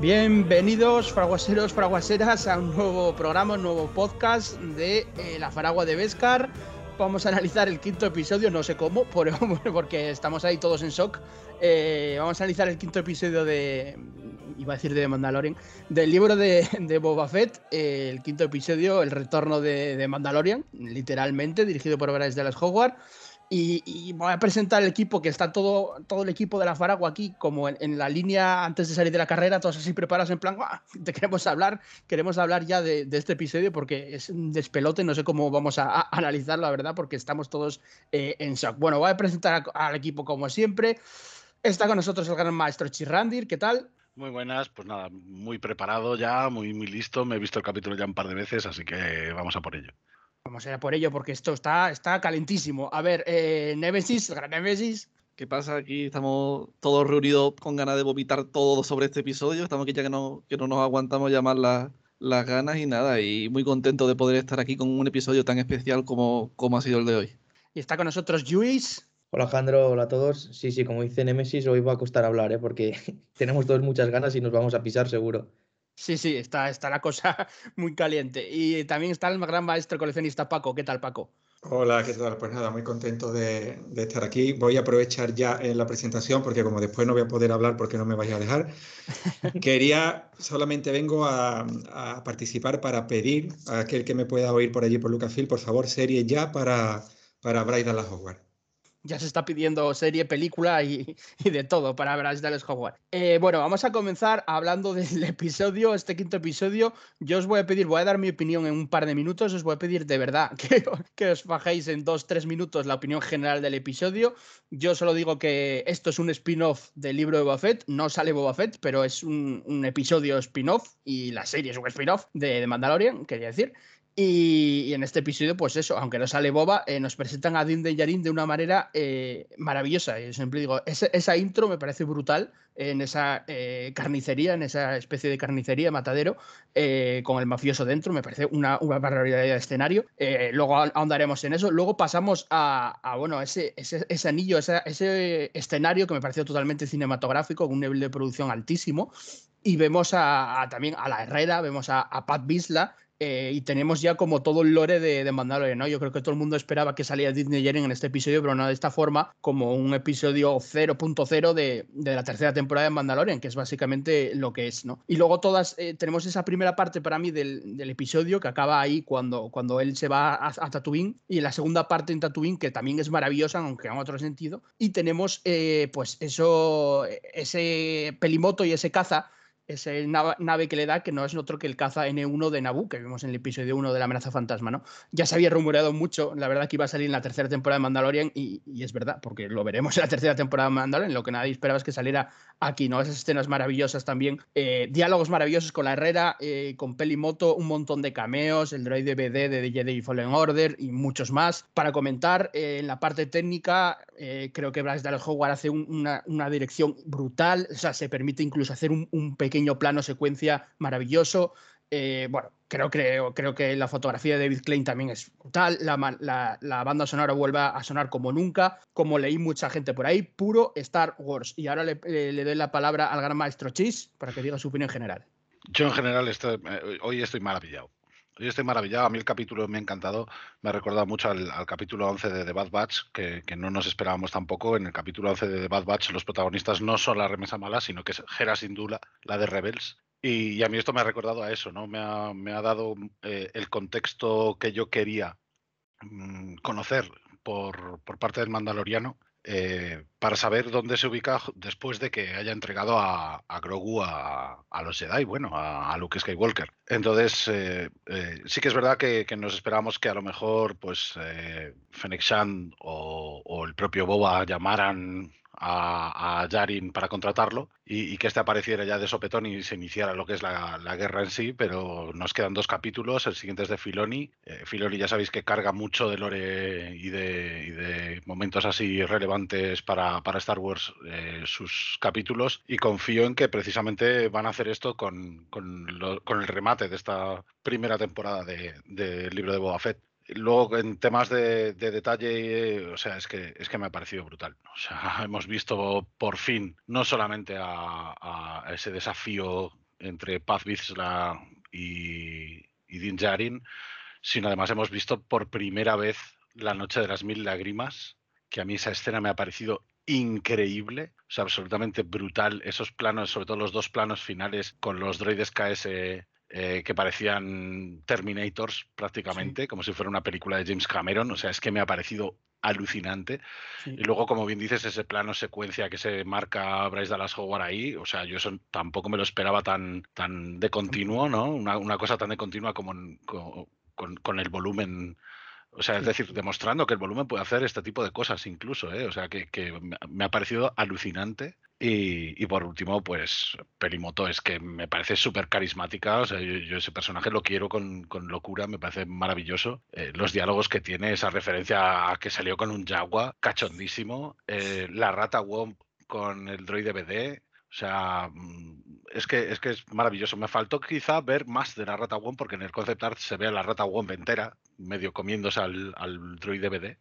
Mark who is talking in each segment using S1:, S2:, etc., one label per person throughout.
S1: Bienvenidos, fraguaseros, fraguaseras, a un nuevo programa, un nuevo podcast de eh, La Faragua de Vescar. Vamos a analizar el quinto episodio, no sé cómo, porque estamos ahí todos en shock. Eh, vamos a analizar el quinto episodio de. Iba a decir de Mandalorian. Del libro de, Boba Fett, eh, el quinto episodio, El retorno de, Mandalorian, literalmente, dirigido por Bryce Dallas Howard. Y, voy a presentar el equipo, que está todo, todo el equipo de la Faragua aquí, como en, la línea antes de salir de la carrera, todos así preparados en plan, te queremos hablar, queremos hablar ya de, este episodio porque es un despelote, no sé cómo vamos a, analizarlo, la verdad, porque estamos todos eh, en shock. Bueno, voy a presentar al equipo como siempre. Está con nosotros el gran maestro Chirrandir, ¿qué tal?
S2: Muy buenas, pues nada, muy preparado ya, muy, muy listo. Me he visto el capítulo ya un par de veces, así que vamos a por ello.
S1: Vamos a ir por ello porque esto está, está calentísimo. A ver, eh, Nemesis, gran Nemesis.
S3: ¿Qué pasa? Aquí estamos todos reunidos con ganas de vomitar todo sobre este episodio. Estamos aquí ya que no, que no nos aguantamos llamar las, las ganas y nada. Y muy contento de poder estar aquí con un episodio tan especial como, como ha sido el de hoy.
S1: Y está con nosotros Luis.
S4: Hola Alejandro, hola a todos. Sí, sí, como dice Nemesis, hoy va a costar hablar, ¿eh? porque tenemos todos muchas ganas y nos vamos a pisar seguro.
S1: Sí, sí, está, está la cosa muy caliente. Y también está el gran maestro coleccionista Paco. ¿Qué tal, Paco?
S5: Hola, ¿qué tal? Pues nada, muy contento de, estar aquí. Voy a aprovechar ya en la presentación porque como después no voy a poder hablar porque no me vais a dejar, quería, solamente vengo a, participar para pedir a aquel que me pueda oír por allí por Lucasfilm, por favor, serie ya para, para Dallas Howard
S1: ya se está pidiendo serie, película y, de todo para Bryce Dallas Howard. Eh, bueno, vamos a comenzar hablando del episodio, este quinto episodio. Yo os voy a pedir, voy a dar mi opinión en un par de minutos, os voy a pedir de verdad que, que os bajéis en dos, tres minutos la opinión general del episodio. Yo solo digo que esto es un spin-off del libro de Boba Fett, no sale Boba Fett, pero es un, episodio spin-off y la serie es un spin-off de, de Mandalorian, quería decir. Y, en este episodio, pues eso, aunque no sale boba, eh, nos presentan a Din de Yarin de una manera eh, maravillosa. Yo siempre digo, esa, intro me parece brutal en esa eh, carnicería, en esa especie de carnicería, matadero, con el mafioso dentro. Me parece una, una barbaridad de escenario. luego ahondaremos en eso. Luego pasamos a, bueno, ese, ese, anillo, ese, escenario que me pareció totalmente cinematográfico, con un nivel de producción altísimo. Y vemos a, también a la Herrera, vemos a, a Pat Bisla, eh, y tenemos ya como todo el lore de, de, Mandalorian. Yo creo que todo el mundo esperaba que saliera Disney Jaren en este episodio, pero no de esta forma, como un episodio 0.0 de, de, la tercera temporada de Mandalorian, que es básicamente lo que es, ¿no? Y luego todas, eh, tenemos esa primera parte para mí del, del, episodio que acaba ahí cuando, cuando él se va a, a, Tatooine, y la segunda parte en Tatooine, que también es maravillosa, aunque en otro sentido, y tenemos eh, pues eso, ese pelimoto y ese caza ese nave que le da, que no es otro que el caza N1 de Naboo, que vimos en el episodio 1 de la amenaza fantasma, ¿no? Ya se había rumoreado mucho, la verdad que iba a salir en la tercera temporada de Mandalorian, y, es verdad, porque lo veremos en la tercera temporada de Mandalorian, lo que nadie esperaba es que saliera aquí, ¿no? Esas escenas maravillosas también, eh, diálogos maravillosos con la Herrera, eh, con Pelimoto, un montón de cameos, el droid BD de Jedi Fallen Order y muchos más. Para comentar, eh, en la parte técnica, creo que Bryce Dallas Howard hace una, dirección brutal, o sea, se permite incluso hacer un pequeño plano secuencia maravilloso. Eh, bueno, creo, creo, creo que la fotografía de David Klein también es brutal. La, la, banda sonora vuelve a sonar como nunca. Como leí mucha gente por ahí, puro Star Wars. Y ahora le, doy la palabra al gran maestro Chis para que diga su opinión general.
S2: Yo en general estoy, eh, hoy estoy maravillado. Hoy estoy maravillado. A mí el capítulo me ha encantado. Me ha recordado mucho al, capítulo 11 de The Bad Batch, que, que, no nos esperábamos tampoco. En el capítulo 11 de The Bad Batch, los protagonistas no son la remesa mala, sino que es Hera Sindula, la de Rebels. Y, a mí esto me ha recordado a eso, ¿no? Me ha, me ha dado eh, el contexto que yo quería mm, conocer por, por parte del Mandaloriano eh, para saber dónde se ubica después de que haya entregado a, Grogu a, los Jedi, bueno, a, Luke Skywalker. Entonces, eh, eh, sí que es verdad que, nos esperamos que a lo mejor, pues, Fennec Shan o, o, el propio Boba llamaran a, a Yarin para contratarlo y, que este apareciera ya de sopetón y se iniciara lo que es la, guerra en sí, pero nos quedan dos capítulos, el siguiente es de Filoni. Eh, Filoni ya sabéis que carga mucho de lore y de, momentos así relevantes para, Star Wars eh, sus capítulos y confío en que precisamente van a hacer esto con, el remate de esta primera temporada del de libro de Boba Fett. Luego, en temas de, detalle, o sea, es que, es que me ha parecido brutal. O sea, hemos visto por fin no solamente a, ese desafío entre Paz Vizsla y, y Din Djarin, sino además hemos visto por primera vez La Noche de las Mil Lágrimas, que a mí esa escena me ha parecido increíble, o sea, absolutamente brutal. Esos planos, sobre todo los dos planos finales con los droides KS eh, que parecían Terminators prácticamente, como si fuera una película de James Cameron. O sea, es que me ha parecido alucinante. Y luego, como bien dices, ese plano secuencia que se marca Bryce Dallas Howard ahí, o sea, yo eso tampoco me lo esperaba tan, tan de continuo, ¿no? Una, una cosa tan de continua como con, con, el volumen o sea, es decir, demostrando que el volumen puede hacer este tipo de cosas incluso, ¿eh? O sea, que, que, me ha parecido alucinante. Y, y, por último, pues Perimoto es que me parece súper carismática. O sea, yo, ese personaje lo quiero con, con locura, me parece maravilloso. Eh, los diálogos que tiene, esa referencia a que salió con un Jaguar, cachondísimo. Eh, la rata Womp con el droide BD, o sea, mm, es que, es que es maravilloso. Me faltó quizá ver más de la rata Womp porque en el concept art se ve a la rata Womp entera, medio comiéndose al, al droid DVD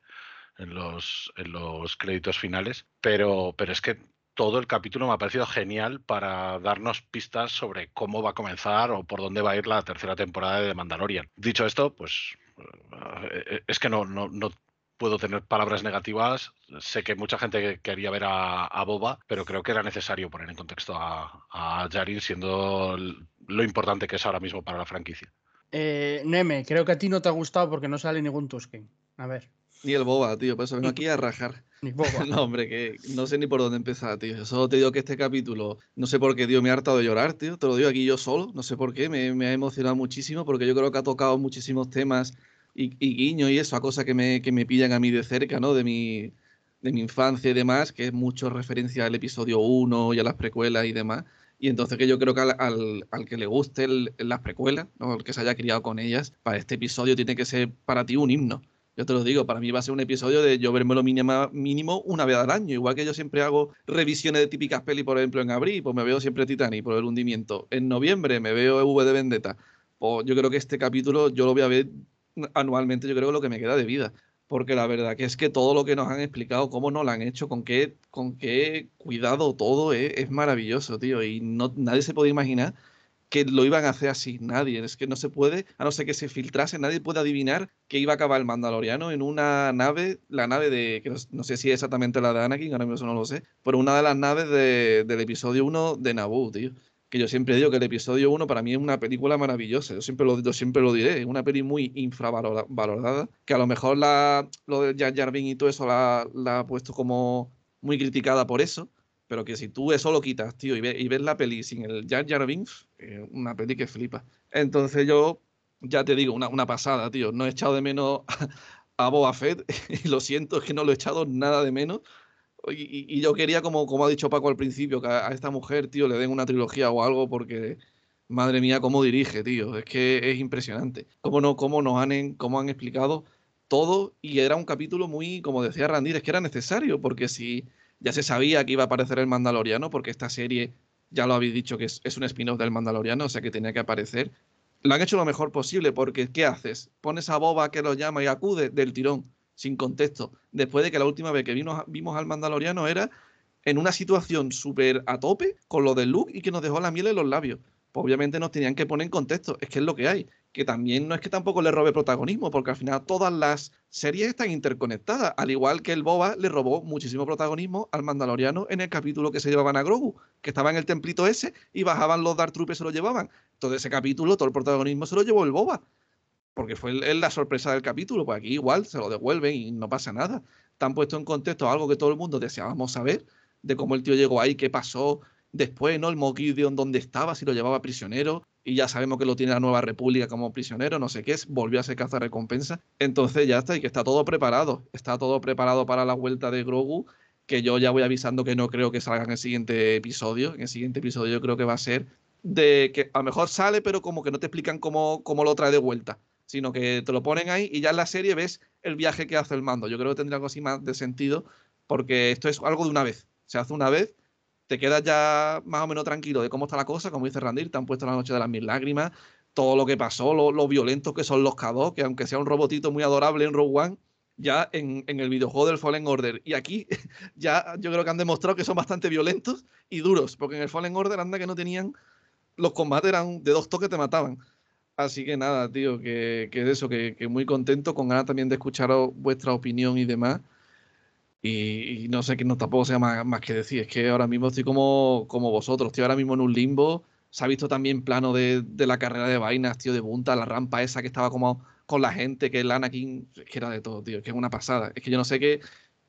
S2: en los, en los créditos finales. Pero, pero es que todo el capítulo me ha parecido genial para darnos pistas sobre cómo va a comenzar o por dónde va a ir la tercera temporada de The Mandalorian. Dicho esto, pues eh, es que no, no, no puedo tener palabras negativas. Sé que mucha gente quería ver a, Boba, pero creo que era necesario poner en contexto a, a Jarin siendo lo importante que es ahora mismo para la franquicia.
S1: Eh, Neme, creo que a ti no te ha gustado porque no sale ningún Tusken. A ver.
S3: Ni el Boba, tío, por eso vengo aquí a rajar.
S1: Ni Boba.
S3: no, hombre, que no sé ni por dónde empezar, tío. Solo te digo que este capítulo, no sé por qué, tío, me ha hartado de llorar, tío. Te lo digo aquí yo solo, no sé por qué, me, me ha emocionado muchísimo porque yo creo que ha tocado muchísimos temas y, guiño y eso, a cosas que me, que me pillan a mí de cerca, ¿no? De mi, de mi infancia y demás, que es mucho referencia al episodio 1 y a las precuelas y demás. Y entonces que yo creo que al, al, que le guste las precuelas, ¿no? que se haya criado con ellas, para este episodio tiene que ser para ti un himno. Yo te lo digo, para mí va a ser un episodio de yo verme lo mínimo, mínimo una vez al año. Igual que yo siempre hago revisiones de típicas pelis, por ejemplo, en abril, pues me veo siempre Titanic por el hundimiento. En noviembre me veo V de Vendetta. Pues yo creo que este capítulo yo lo voy a ver anualmente, yo creo lo que me queda de vida. Porque la verdad que es que todo lo que nos han explicado, cómo nos lo han hecho, con qué, con qué cuidado todo es, maravilloso, tío. Y no, nadie se puede imaginar que lo iban a hacer así. Nadie. Es que no se puede, a no ser que se filtrase, nadie puede adivinar que iba a acabar el Mandaloriano en una nave, la nave de, que no, sé si es exactamente la de Anakin, ahora mismo no lo sé, pero una de las naves del episodio 1 de Naboo, tío que yo siempre digo que el episodio 1 para mí es una película maravillosa, yo siempre lo, siempre lo diré, es una peli muy infravalorada, que a lo mejor la, lo de Jar Jar y todo eso la, ha puesto como muy criticada por eso, pero que si tú eso lo quitas, tío, y, ves la peli sin el Jar Jar una peli que flipa. Entonces yo, ya te digo, una, una pasada, tío, no he echado de menos a Boba Fett, y lo siento, es que no lo he echado nada de menos, y, yo quería, como, como ha dicho Paco al principio, que a, esta mujer, tío, le den una trilogía o algo, porque, madre mía, cómo dirige, tío. Es que es impresionante. Cómo, no, cómo nos han, cómo han explicado todo. Y era un capítulo muy, como decía Randir, es que era necesario, porque si ya se sabía que iba a aparecer el Mandaloriano, porque esta serie, ya lo habéis dicho, que es, es un spin-off del Mandaloriano, o sea que tenía que aparecer. Lo han hecho lo mejor posible, porque ¿qué haces? Pones a Boba que lo llama y acude del tirón sin contexto, después de que la última vez que vimos al Mandaloriano era en una situación súper a tope con lo del look y que nos dejó la miel en los labios. Pues obviamente nos tenían que poner en contexto, es que es lo que hay. Que también no es que tampoco le robe protagonismo, porque al final todas las series están interconectadas, al igual que el Boba le robó muchísimo protagonismo al Mandaloriano en el capítulo que se llevaban a Grogu, que estaba en el templito ese y bajaban los Dark Troopers se lo llevaban. Todo ese capítulo, todo el protagonismo se lo llevó el Boba porque fue la sorpresa del capítulo, pues aquí igual se lo devuelven y no pasa nada. Están puesto en contexto algo que todo el mundo deseábamos saber, de cómo el tío llegó ahí, qué pasó después, ¿no? El Mogideon, dónde estaba, si lo llevaba prisionero, y ya sabemos que lo tiene la Nueva República como prisionero, no sé qué es, volvió a ser caza recompensa. Entonces ya está, y que está todo preparado, está todo preparado para la vuelta de Grogu, que yo ya voy avisando que no creo que salga en el siguiente episodio. En el siguiente episodio yo creo que va a ser de que a lo mejor sale, pero como que no te explican cómo, cómo lo trae de vuelta sino que te lo ponen ahí y ya en la serie ves el viaje que hace el mando. Yo creo que tendría algo así más de sentido, porque esto es algo de una vez. Se hace una vez, te quedas ya más o menos tranquilo de cómo está la cosa, como dice Randir, te han puesto la noche de las mil lágrimas, todo lo que pasó, lo, violentos que son los K2, que aunque sea un robotito muy adorable en Rogue One, ya en, en, el videojuego del Fallen Order. Y aquí ya yo creo que han demostrado que son bastante violentos y duros, porque en el Fallen Order anda que no tenían los combates eran de dos toques te mataban. Así que nada, tío, que, que eso, que, que, muy contento, con ganas también de escucharos vuestra opinión y demás. Y, no sé, que no tampoco sea más, más, que decir, es que ahora mismo estoy como, como vosotros, estoy ahora mismo en un limbo. Se ha visto también plano de, de la carrera de vainas, tío, de punta, la rampa esa que estaba como con la gente, que el Anakin, es que era de todo, tío, que es una pasada. Es que yo no sé qué,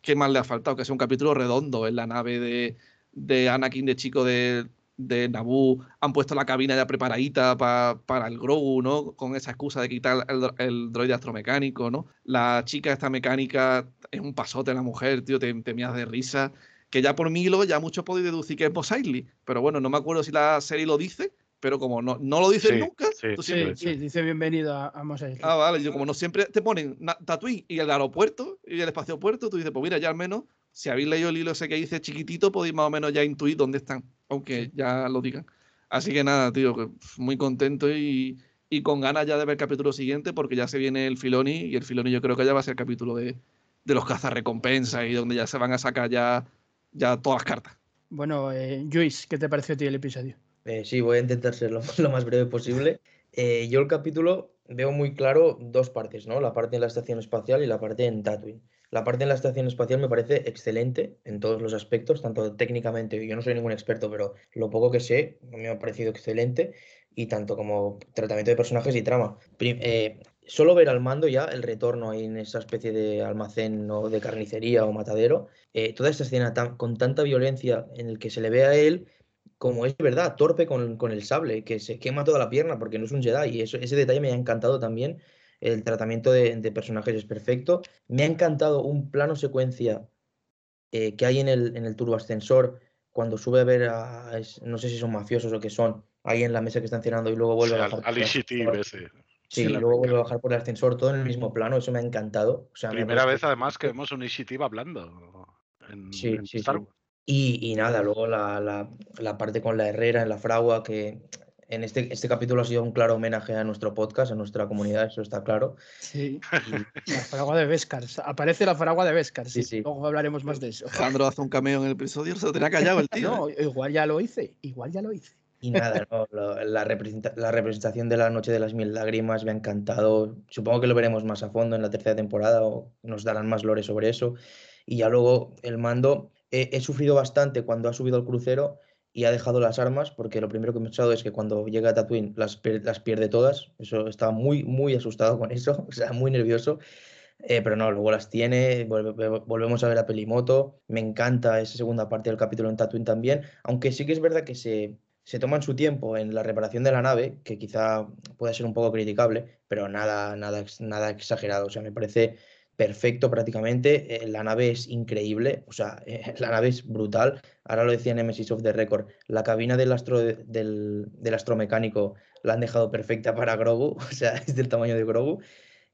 S3: qué más le ha faltado, que sea un capítulo redondo en la nave de, de Anakin de chico de, de Naboo han puesto la cabina ya preparadita para el Grogu, ¿no? Con esa excusa de quitar el, el, droide astromecánico, ¿no? La chica esta mecánica es un pasote la mujer, tío, te, te de risa. Que ya por Milo ya mucho podéis deducir que es Buzz pero bueno, no me acuerdo si la serie lo dice, pero como no, no lo dicen nunca,
S1: sí, tú siempre... sí, dice bienvenido a, a
S3: Ah, vale, yo como no siempre te ponen Tatooine y el aeropuerto y el espacio puerto, tú dices, pues mira, ya al menos si habéis leído el hilo ese que dice chiquitito, podéis más o menos ya intuir dónde están, aunque ya lo digan. Así que nada, tío, muy contento y, y, con ganas ya de ver el capítulo siguiente, porque ya se viene el Filoni, y el Filoni yo creo que ya va a ser el capítulo de, de los cazarrecompensas y donde ya se van a sacar ya, ya todas las cartas.
S1: Bueno, eh, Luis, ¿qué te pareció a ti el episodio?
S4: Eh, sí, voy a intentar ser lo, lo más breve posible. Eh, yo el capítulo veo muy claro dos partes, ¿no? La parte en la estación espacial y la parte en Tatooine. La parte en la estación espacial me parece excelente en todos los aspectos, tanto técnicamente, yo no soy ningún experto, pero lo poco que sé me ha parecido excelente, y tanto como tratamiento de personajes y trama. Eh, solo ver al mando ya el retorno ahí en esa especie de almacén o de carnicería o matadero, eh, toda esta escena con tanta violencia en el que se le ve a él como es verdad, torpe con, con, el sable, que se quema toda la pierna porque no es un Jedi, y ese detalle me ha encantado también el tratamiento de, personajes es perfecto. Me ha encantado un plano secuencia eh, que hay en el, en el turboascensor cuando sube a ver a, no sé si son mafiosos o qué son, ahí en la mesa que están cenando y luego vuelve a bajar.
S2: Al,
S4: Sí, y luego vuelve a bajar por el ascensor, todo en el mismo plano, eso me ha encantado. O sea,
S2: Primera vez además que vemos un Initiative hablando en,
S4: sí, sí, Y, y, nada, luego la, la, la, parte con la Herrera en la fragua, que en este, este capítulo ha sido un claro homenaje a nuestro podcast, a nuestra comunidad, eso está claro.
S1: Sí, la fragua de Vescars. Aparece la fragua de Vescars. Sí, sí. Luego hablaremos más de eso.
S3: Alejandro hace un cameo en el episodio, se lo tenía callado el tío.
S1: No, ¿eh? igual ya lo hice, igual ya lo hice.
S4: Y nada, no, la, representa la, representación de la Noche de las Mil Lágrimas me ha encantado. Supongo que lo veremos más a fondo en la tercera temporada o nos darán más lore sobre eso. Y ya luego el mando, he sufrido bastante cuando ha subido al crucero y ha dejado las armas, porque lo primero que he pensado es que cuando llega Tatooine las, las pierde todas. Eso estaba muy, muy asustado con eso, o sea, muy nervioso. Eh, pero no, luego las tiene, volvemos a ver a Pelimoto. Me encanta esa segunda parte del capítulo en Tatooine también, aunque sí que es verdad que se, se toman su tiempo en la reparación de la nave, que quizá pueda ser un poco criticable, pero nada, nada, nada exagerado. O sea, me parece perfecto prácticamente. Eh, la nave es increíble, o sea, eh, la nave es brutal. Ahora lo decía Nemesis of the Record, la cabina del, astro, del, del astromecánico la han dejado perfecta para Grogu, o sea, es del tamaño de Grogu.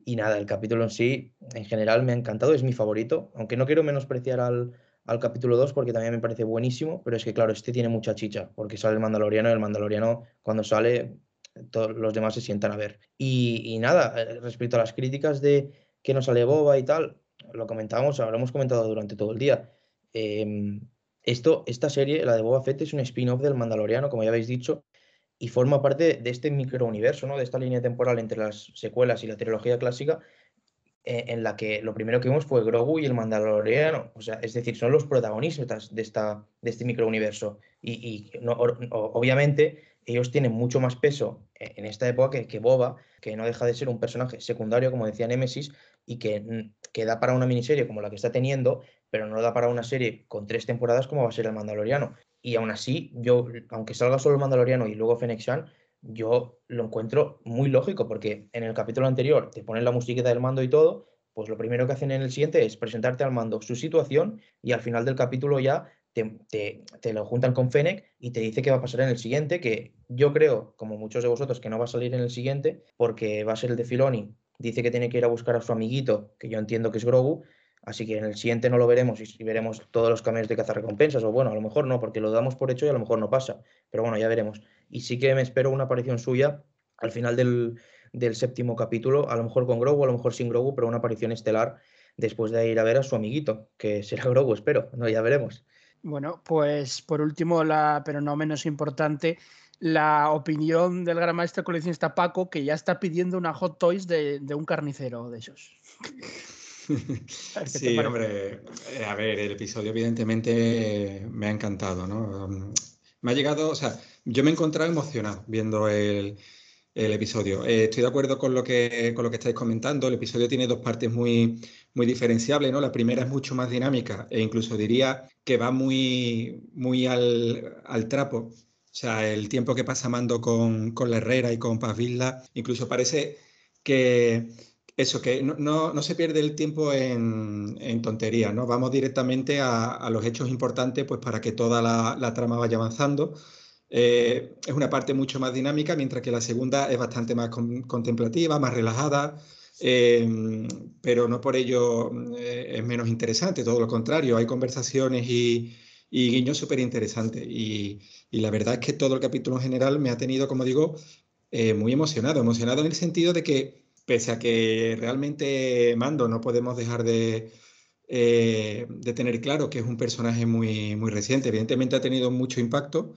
S4: Y nada, el capítulo en sí, en general, me ha encantado, es mi favorito, aunque no quiero menospreciar al, al capítulo 2 porque también me parece buenísimo, pero es que claro, este tiene mucha chicha, porque sale el Mandaloriano y el Mandaloriano cuando sale, todos los demás se sientan a ver. Y, nada, eh, respecto a las críticas de que no sale boba y tal, lo comentábamos, lo hemos comentado durante todo el día. Em, esto, esta serie, la de Boba Fett, es un spin-off del Mandaloriano, como ya habéis dicho, y forma parte de este microuniverso, ¿no? de esta línea temporal entre las secuelas y la trilogía clásica, eh, en la que lo primero que vimos fue Grogu y el Mandaloriano. O sea, es decir, son los protagonistas de, esta, de este microuniverso. Y, y no, obviamente ellos tienen mucho más peso en esta época que, que, Boba, que no deja de ser un personaje secundario, como decía Nemesis, y que, mm, que, da para una miniserie como la que está teniendo, pero no da para una serie con tres temporadas como va a ser el Mandaloriano. Y aún así, yo, aunque salga solo el Mandaloriano y luego Fennec Shan, yo lo encuentro muy lógico, porque en el capítulo anterior te ponen la musiquita del mando y todo, pues lo primero que hacen en el siguiente es presentarte al mando su situación y al final del capítulo ya te, te, lo juntan con Fennec y te dice qué va a pasar en el siguiente, que yo creo, como muchos de vosotros, que no va a salir en el siguiente, porque va a ser el de Filoni dice que tiene que ir a buscar a su amiguito, que yo entiendo que es Grogu, así que en el siguiente no lo veremos y, veremos todos los camiones de recompensas o bueno, a lo mejor no, porque lo damos por hecho y a lo mejor no pasa, pero bueno, ya veremos. Y sí que me espero una aparición suya al final del, del séptimo capítulo, a lo mejor con Grogu, a lo mejor sin Grogu, pero una aparición estelar después de ir a ver a su amiguito, que será Grogu, espero, no, ya veremos.
S1: Bueno, pues por último, la, pero no menos importante, la opinión del gran maestro coleccionista Paco, que ya está pidiendo una Hot Toys de, un carnicero de esos.
S5: sí, hombre, eh, a ver, el episodio evidentemente me ha encantado, ¿no? Me ha llegado, o sea, yo me he encontrado emocionado viendo el, episodio. Eh, estoy de acuerdo con lo, que, con lo que estáis comentando. El episodio tiene dos partes muy, muy diferenciables, ¿no? La primera es mucho más dinámica e incluso diría que va muy, muy al, al trapo sea, el tiempo que pasa Mando con, la Herrera y con Paz Villa, incluso parece que eso, que no, se pierde el tiempo en, en tonterías, ¿no? Vamos directamente a, los hechos importantes pues para que toda la, trama vaya avanzando. Eh, es una parte mucho más dinámica, mientras que la segunda es bastante más contemplativa, más relajada, eh, pero no por ello eh, es menos interesante, todo lo contrario, hay conversaciones y, y guiños súper interesantes. Y, la verdad es que todo el capítulo en general me ha tenido, como digo, eh, muy emocionado. Emocionado en el sentido de que, pese a que realmente Mando no podemos dejar de, eh, de tener claro que es un personaje muy, muy reciente. Evidentemente ha tenido mucho impacto,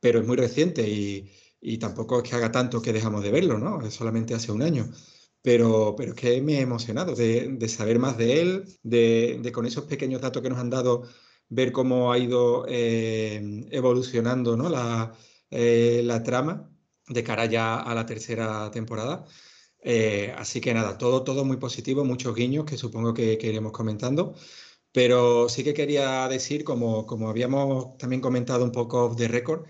S5: pero es muy reciente y, tampoco es que haga tanto que dejamos de verlo, ¿no? Es solamente hace un año. Pero, pero es que me he emocionado de, saber más de él, de, de, con esos pequeños datos que nos han dado ver cómo ha ido eh, evolucionando eh, la, trama de cara ya a la tercera temporada. Eh, así que nada, todo, todo muy positivo, muchos guiños que supongo que, que, iremos comentando. Pero sí que quería decir, como, como habíamos también comentado un poco de récord,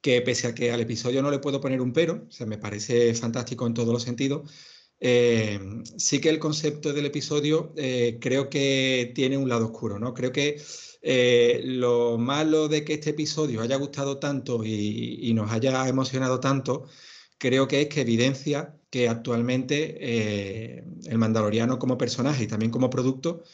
S5: que pese a que al episodio no le puedo poner un pero, o sea, me parece fantástico en todos los sentidos, sí que el concepto del episodio creo que tiene un lado oscuro, ¿no? Creo que eh, lo malo de que este episodio haya gustado tanto y, nos haya emocionado tanto, creo que es que evidencia que actualmente eh, el Mandaloriano como personaje y también como producto,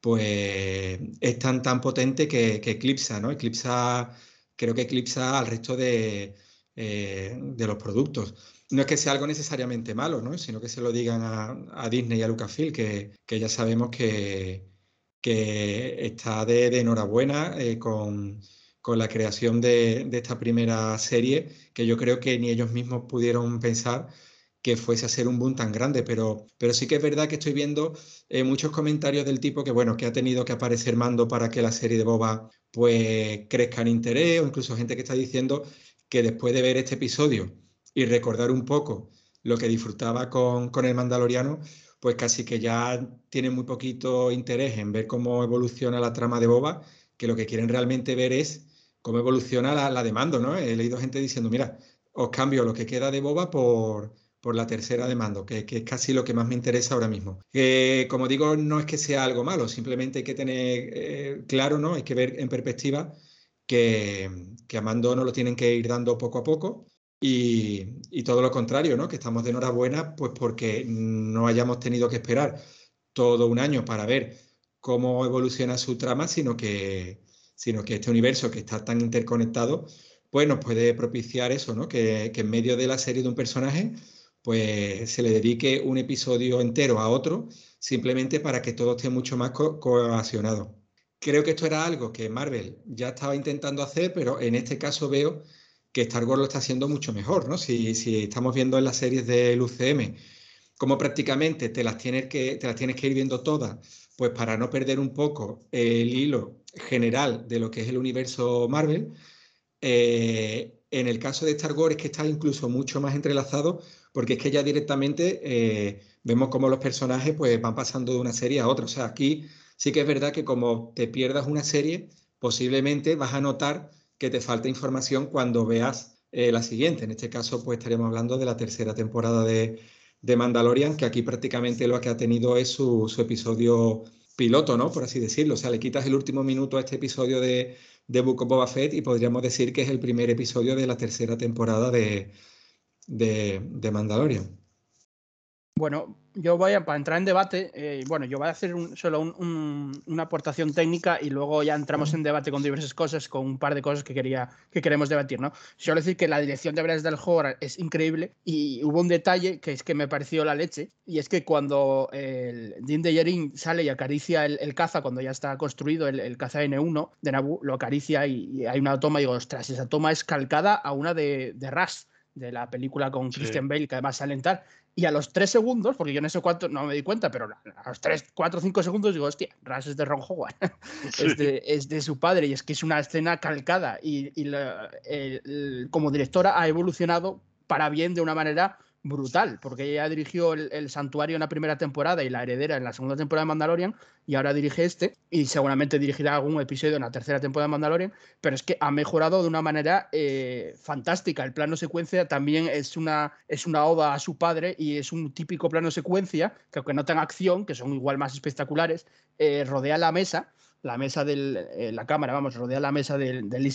S5: pues es tan tan potente que, eclipsa, ¿no? Eclipsa, creo que eclipsa al resto de, eh, de los productos no es que sea algo necesariamente malo, ¿no? sino que se lo digan a, Disney y a Lucasfilm, que, que ya sabemos que, que está de, enhorabuena eh, con, la creación de, esta primera serie, que yo creo que ni ellos mismos pudieron pensar que fuese a ser un boom tan grande, pero, pero sí que es verdad que estoy viendo eh, muchos comentarios del tipo que, bueno, que ha tenido que aparecer Mando para que la serie de Boba pues crezca en interés, o incluso gente que está diciendo que después de ver este episodio y recordar un poco lo que disfrutaba con, con el Mandaloriano, pues casi que ya tienen muy poquito interés en ver cómo evoluciona la trama de Boba, que lo que quieren realmente ver es cómo evoluciona la, la de Mando, ¿no? He leído gente diciendo, mira, os cambio lo que queda de Boba por, por la tercera de Mando, que, es casi lo que más me interesa ahora mismo. como digo, no es que sea algo malo, simplemente hay que tener eh, claro, ¿no? Hay que ver en perspectiva que, que a Mando no lo tienen que ir dando poco a poco y, todo lo contrario, ¿no? Que estamos de enhorabuena, pues porque no hayamos tenido que esperar todo un año para ver cómo evoluciona su trama, sino que, sino que este universo que está tan interconectado, pues nos puede propiciar eso, ¿no? Que, en medio de la serie de un personaje, pues se le dedique un episodio entero a otro, simplemente para que todo esté mucho más cohesionado. Creo que esto era algo que Marvel ya estaba intentando hacer, pero en este caso veo que Star Wars lo está haciendo mucho mejor, ¿no? Si, estamos viendo en las series del UCM cómo prácticamente te las, tienes que, te las tienes que ir viendo todas, pues para no perder un poco el hilo general de lo que es el universo Marvel, eh, en el caso de Star Wars es que está incluso mucho más entrelazado, porque es que ya directamente eh, vemos cómo los personajes pues, van pasando de una serie a otra. O sea, aquí sí que es verdad que como te pierdas una serie, posiblemente vas a notar que te falta información cuando veas eh, la siguiente. En este caso, pues estaríamos hablando de la tercera temporada de, Mandalorian, que aquí prácticamente lo que ha tenido es su, episodio piloto, ¿no? Por así decirlo. O sea, le quitas el último minuto a este episodio de, de Book Boba Fett y podríamos decir que es el primer episodio de la tercera temporada de, de, Mandalorian.
S1: Bueno, yo voy a, para entrar en debate, eh, bueno, yo voy a hacer solo una aportación técnica y luego ya entramos en debate con diversas cosas, con un par de cosas que, quería, que queremos debatir, ¿no? Solo decir que la dirección de Bryce del juego es increíble y hubo un detalle que es que me pareció la leche y es que cuando el Dean de sale y acaricia el, caza, cuando ya está construido el, caza N1 de Nabu, lo acaricia y, hay una toma y digo, ostras, esa toma es calcada a una de, de Rush de la película con Christian Bale, que además sale en tal, y a los tres segundos, porque yo en ese cuanto no me di cuenta, pero a los tres, cuatro, cinco segundos digo, hostia, Ras es de Ron Howard. es, de, su padre y es que es una escena calcada. Y, como directora ha evolucionado para bien de una manera brutal, porque ella dirigió el, Santuario en la primera temporada y La Heredera en la segunda temporada de Mandalorian, y ahora dirige este, y seguramente dirigirá algún episodio en la tercera temporada de Mandalorian, pero es que ha mejorado de una manera eh, fantástica. El plano secuencia también es una, es una oda a su padre y es un típico plano secuencia, que aunque no tenga acción, que son igual más espectaculares, eh, rodea la mesa, la mesa de eh, la cámara, vamos, rodea la mesa del, del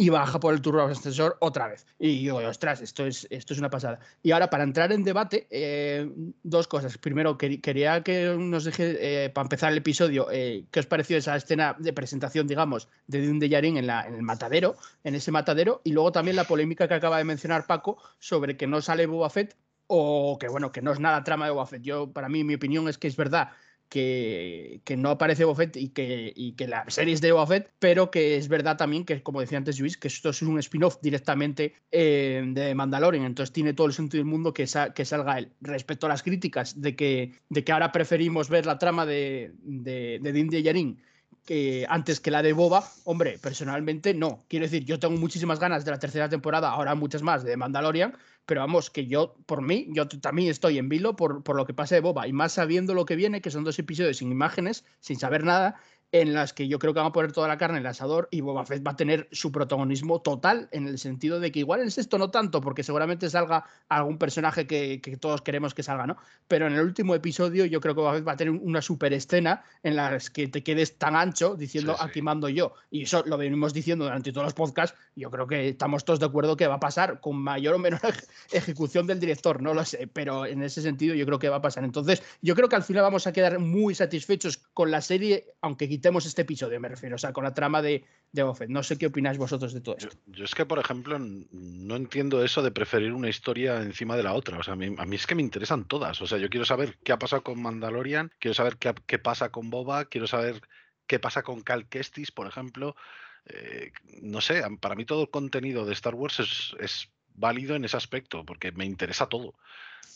S1: y baja por el turno ascensor otra vez. Y yo, ostras, esto es, esto es una pasada. Y ahora, para entrar en debate, eh, dos cosas. Primero, quería que nos deje, eh, para empezar el episodio, eh, qué os pareció esa escena de presentación, digamos, de Dune de Yarin en, en el matadero, en ese matadero, y luego también la polémica que acaba de mencionar Paco sobre que no sale Boba Fett o que, bueno, que no es nada trama de Boba Fett. Yo, para mí, mi opinión es que es verdad que, no aparece Boba y que, y que la serie es de Boba pero que es verdad también que, como decía antes Luis, que esto es un spin-off directamente eh, de Mandalorian, entonces tiene todo el sentido del mundo que, que salga él. Respecto a las críticas de que, de que ahora preferimos ver la trama de, de, de Din Djarin que antes que la de Boba, hombre, personalmente no. Quiero decir, yo tengo muchísimas ganas de la tercera temporada, ahora muchas más de Mandalorian, pero vamos, que yo, por mí, yo también estoy en vilo por, por lo que pasa de Boba, y más sabiendo lo que viene, que son dos episodios sin imágenes, sin saber nada, en las que yo creo que van a poner toda la carne en el asador y Boba Fett va a tener su protagonismo total en el sentido de que igual en esto no tanto, porque seguramente salga algún personaje que, que, todos queremos que salga, ¿no? Pero en el último episodio yo creo que Boba Fett va a tener una super escena en la que te quedes tan ancho diciendo aquí mando yo. Y eso lo venimos diciendo durante todos los podcasts. Yo creo que estamos todos de acuerdo que va a pasar con mayor o menor ejecución del director, no lo sé, pero en ese sentido yo creo que va a pasar. Entonces, yo creo que al final vamos a quedar muy satisfechos con la serie, aunque quitemos este episodio, me refiero, o sea, con la trama de, de No sé qué opináis vosotros de todo esto.
S2: Yo, es que, por ejemplo, no entiendo eso de preferir una historia encima de la otra. O sea, a mí, es que me interesan todas. O sea, yo quiero saber qué ha pasado con Mandalorian, quiero saber qué, qué pasa con Boba, quiero saber qué pasa con Cal Kestis, por ejemplo. Eh, no sé, para mí todo el contenido de Star Wars es, es válido en ese aspecto, porque me interesa todo.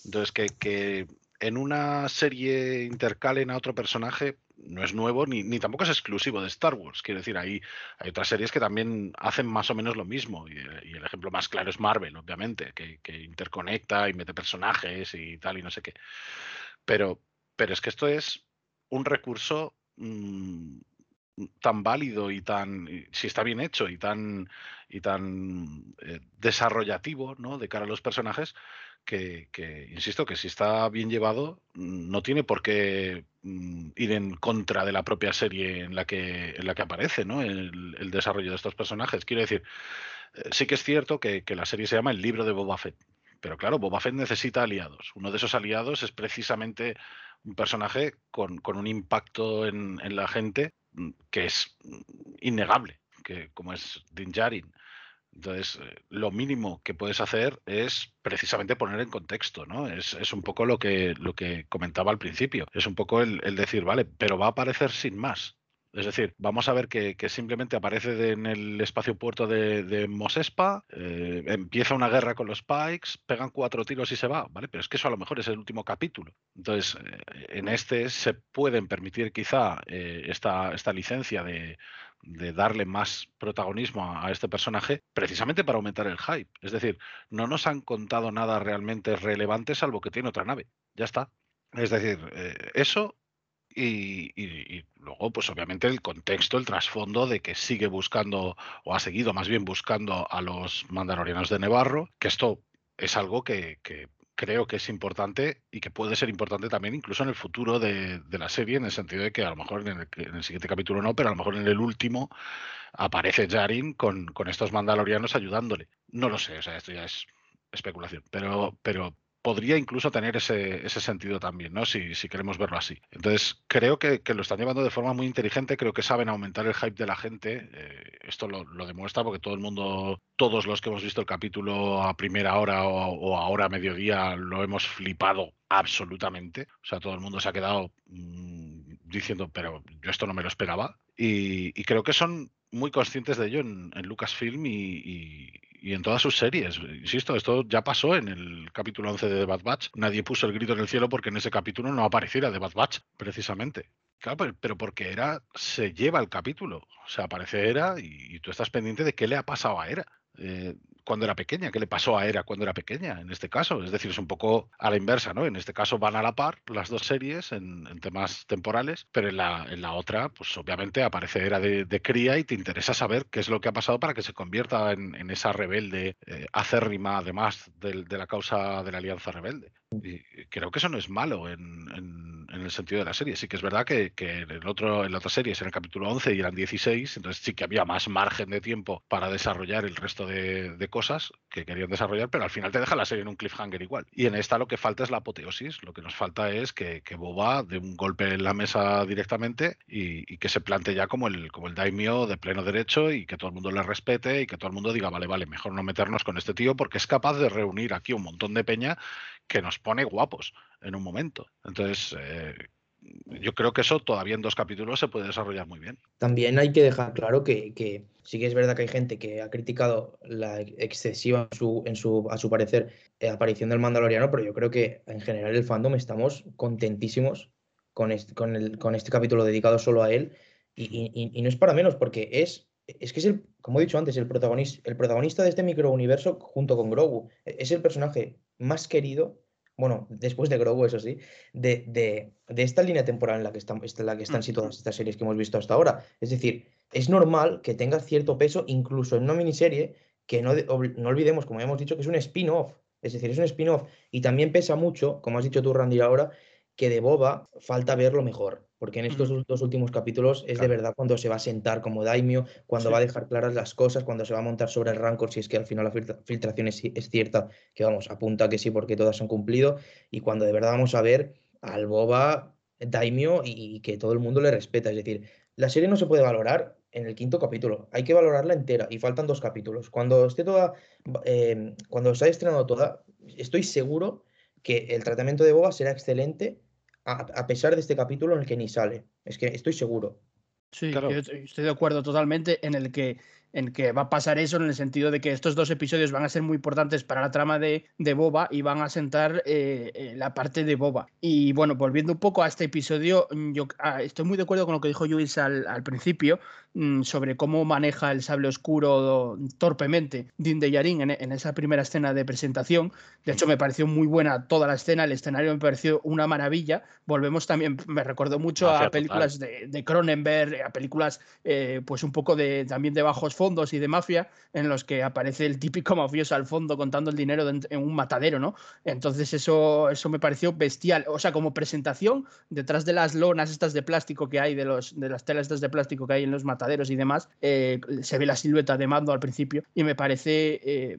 S2: Entonces, que, que en una serie intercalen a otro personaje no es nuevo ni, ni, tampoco es exclusivo de Star Wars. Quiero decir, hay, hay otras series que también hacen más o menos lo mismo. Y, el ejemplo más claro es Marvel, obviamente, que, que, interconecta y mete personajes y tal y no sé qué. Pero, pero es que esto es un recurso mmm, tan válido y tan, si está bien hecho y tan, y tan eh, desarrollativo ¿no? de cara a los personajes, que, insisto, que si está bien llevado, no tiene por qué mm, ir en contra de la propia serie en la que, en la que aparece ¿no? el, el desarrollo de estos personajes. Quiero decir, eh, sí que es cierto que, que la serie se llama El libro de Boba Fett. Pero claro, Boba Fett necesita aliados. Uno de esos aliados es precisamente un personaje con, con un impacto en, en, la gente Mm, que es innegable, que como es Din Djarin. Entonces, eh, lo mínimo que puedes hacer es precisamente poner en contexto, ¿no? Es, es un poco lo que, lo que comentaba al principio. Es un poco el, el, decir, vale, pero va a aparecer sin más. Es decir, vamos a ver que, simplemente aparece en el espacio puerto de, Mosespa, eh, empieza una guerra con los Pikes, pegan cuatro tiros y se va, ¿vale? Pero es que eso a lo mejor es el último capítulo. Entonces, eh, en este se pueden permitir quizá esta, esta licencia de, darle más protagonismo a, este personaje precisamente para aumentar el hype. Es decir, no nos han contado nada realmente relevante salvo que tiene otra nave. Ya está. Es decir, eso y, luego, pues obviamente el contexto, el trasfondo de que sigue buscando, o ha seguido más bien buscando a los mandalorianos de Nevarro, que esto es algo que, creo que es importante y que puede ser importante también incluso en el futuro de, la serie, en el sentido de que a lo mejor en el, siguiente capítulo no, pero a lo mejor en el último aparece Jarin con, con estos mandalorianos ayudándole. No lo sé, o sea, esto ya es especulación, pero, pero podría incluso tener ese, sentido también, ¿no? Si, queremos verlo así. Entonces, creo que, lo están llevando de forma muy inteligente, creo que saben aumentar el hype de la gente. Eh, esto lo, demuestra porque todo el mundo, todos los que hemos visto el capítulo a primera hora o, o ahora a mediodía, lo hemos flipado absolutamente. O sea, todo el mundo se ha quedado mmm, diciendo, pero yo esto no me lo esperaba. Y, creo que son muy conscientes de ello en, en Lucasfilm y, y, en todas sus series. Insisto, esto ya pasó en el capítulo 11 de The Bad Batch. Nadie puso el grito en el cielo porque en ese capítulo no apareciera The Bad Batch, precisamente. Claro, pero porque Era se lleva el capítulo. O sea, aparece Era y, tú estás pendiente de qué le ha pasado a Era. Eh, cuando era pequeña, qué le pasó a Era cuando era pequeña, en este caso. Es decir, es un poco a la inversa, ¿no? En este caso van a la par las dos series en, temas temporales, pero en la, en la, otra, pues obviamente aparece Era de, de, cría y te interesa saber qué es lo que ha pasado para que se convierta en, en esa rebelde eh, acérrima, además de, de, la causa de la Alianza Rebelde. Y creo que eso no es malo en, el sentido de la serie. Sí que es verdad que, en, el otro, en la otra serie en el capítulo 11 y eran 16, entonces sí que había más margen de tiempo para desarrollar el resto de, cosas que querían desarrollar, pero al final te deja la serie en un cliffhanger igual. Y en esta lo que falta es la apoteosis, lo que nos falta es que, que Boba dé un golpe en la mesa directamente y, y, que se plante ya como el, como el daimio de pleno derecho y que todo el mundo le respete y que todo el mundo diga, vale, vale, mejor no meternos con este tío porque es capaz de reunir aquí un montón de peña que nos pone guapos en un momento. Entonces, eh, yo creo que eso todavía en dos capítulos se puede desarrollar muy bien.
S4: También hay que dejar claro que, sí que es verdad que hay gente que ha criticado la excesiva, en su, a su parecer, eh, aparición del Mandaloriano, pero yo creo que en general el fandom estamos contentísimos con este, con este capítulo dedicado solo a él. Y, no es para menos, porque es es que es el, como he dicho antes, el protagonista, el protagonista de este microuniverso junto con Grogu. Es el personaje más querido, bueno, después de Grogu, eso sí, de, de, de esta línea temporal en la que, están, en la que están situadas estas series que hemos visto hasta ahora. Es decir, es normal que tenga cierto peso, incluso en una miniserie, que no, no olvidemos, como ya hemos dicho, que es un spin-off. Es decir, es un spin-off. Y también pesa mucho, como has dicho tú, Randy, ahora, que de Boba falta verlo mejor. Porque en estos dos últimos capítulos es claro. de verdad cuando se va a sentar como daimio, cuando sí. va a dejar claras las cosas, cuando se va a montar sobre el rancor, si es que al final la filtración es, es, cierta, que vamos, apunta que sí, porque todas han cumplido, y cuando de verdad vamos a ver al Boba daimio y, y que todo el mundo le respeta. Es decir, la serie no se puede valorar en el quinto capítulo, hay que valorarla entera y faltan dos capítulos. Cuando esté toda, eh, cuando se haya estrenado toda, estoy seguro que el tratamiento de Boba será excelente a, a, pesar de este capítulo en el que ni sale. Es que estoy seguro.
S1: Sí, claro. estoy de acuerdo totalmente en el que en que va a pasar eso en el sentido de que estos dos episodios van a ser muy importantes para la trama de, de Boba y van a sentar eh, eh, la parte de Boba. Y bueno, volviendo un poco a este episodio, yo ah, estoy muy de acuerdo con lo que dijo Luis al, al, principio sobre cómo maneja el sable oscuro torpemente Din de Yarin en, en, esa primera escena de presentación. De hecho, me pareció muy buena toda la escena, el escenario me pareció una maravilla. Volvemos también, me recordó mucho a películas de, de, Cronenberg, a películas eh, pues un poco de, también de bajos fondos y de mafia, en los que aparece el típico mafioso al fondo contando el dinero en un matadero, ¿no? Entonces eso, eso me pareció bestial. O sea, como presentación, detrás de las lonas estas de plástico que hay, de, los, de las telas estas de plástico que hay en los mataderos y demás, eh, se ve la silueta de Mando al principio y me parece... Eh,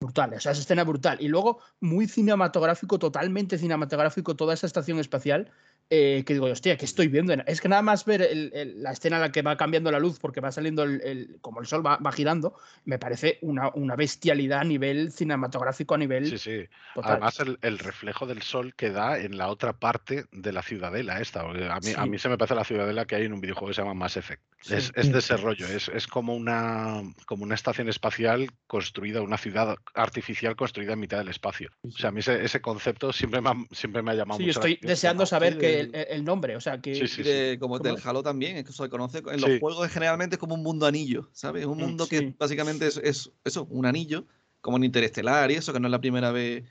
S1: brutal, o sea, esa escena brutal. Y luego, muy cinematográfico, totalmente cinematográfico, toda esa estación espacial, eh, que digo, hostia, ¿qué estoy viendo? Es que nada más ver el, el, la escena en la que va cambiando la luz porque va saliendo el, el como el sol va, va, girando, me parece una, una, bestialidad a nivel cinematográfico, a nivel.
S2: Sí, sí. Total. Además, el, reflejo del sol que da en la otra parte de la ciudadela, esta. A mí, sí. a mí se me parece la ciudadela que hay en un videojuego que se llama Mass Effect. Sí. Es, es, de ese rollo, es, es como, una, como una estación espacial construida, una ciudad artificial construida en mitad del espacio. O sea, a mí ese, ese concepto siempre me ha, siempre me ha llamado
S1: sí,
S2: mucho.
S1: Estoy deseando saber que el, el, nombre, o sea, que...
S3: Sí, sí, de, como ¿cómo? del Halo también, es que se conoce en los juegos generalmente como un mundo anillo, ¿sabes? Un mm, mundo que básicamente es, es, eso, un anillo, como en Interestelar y eso, que no es la primera vez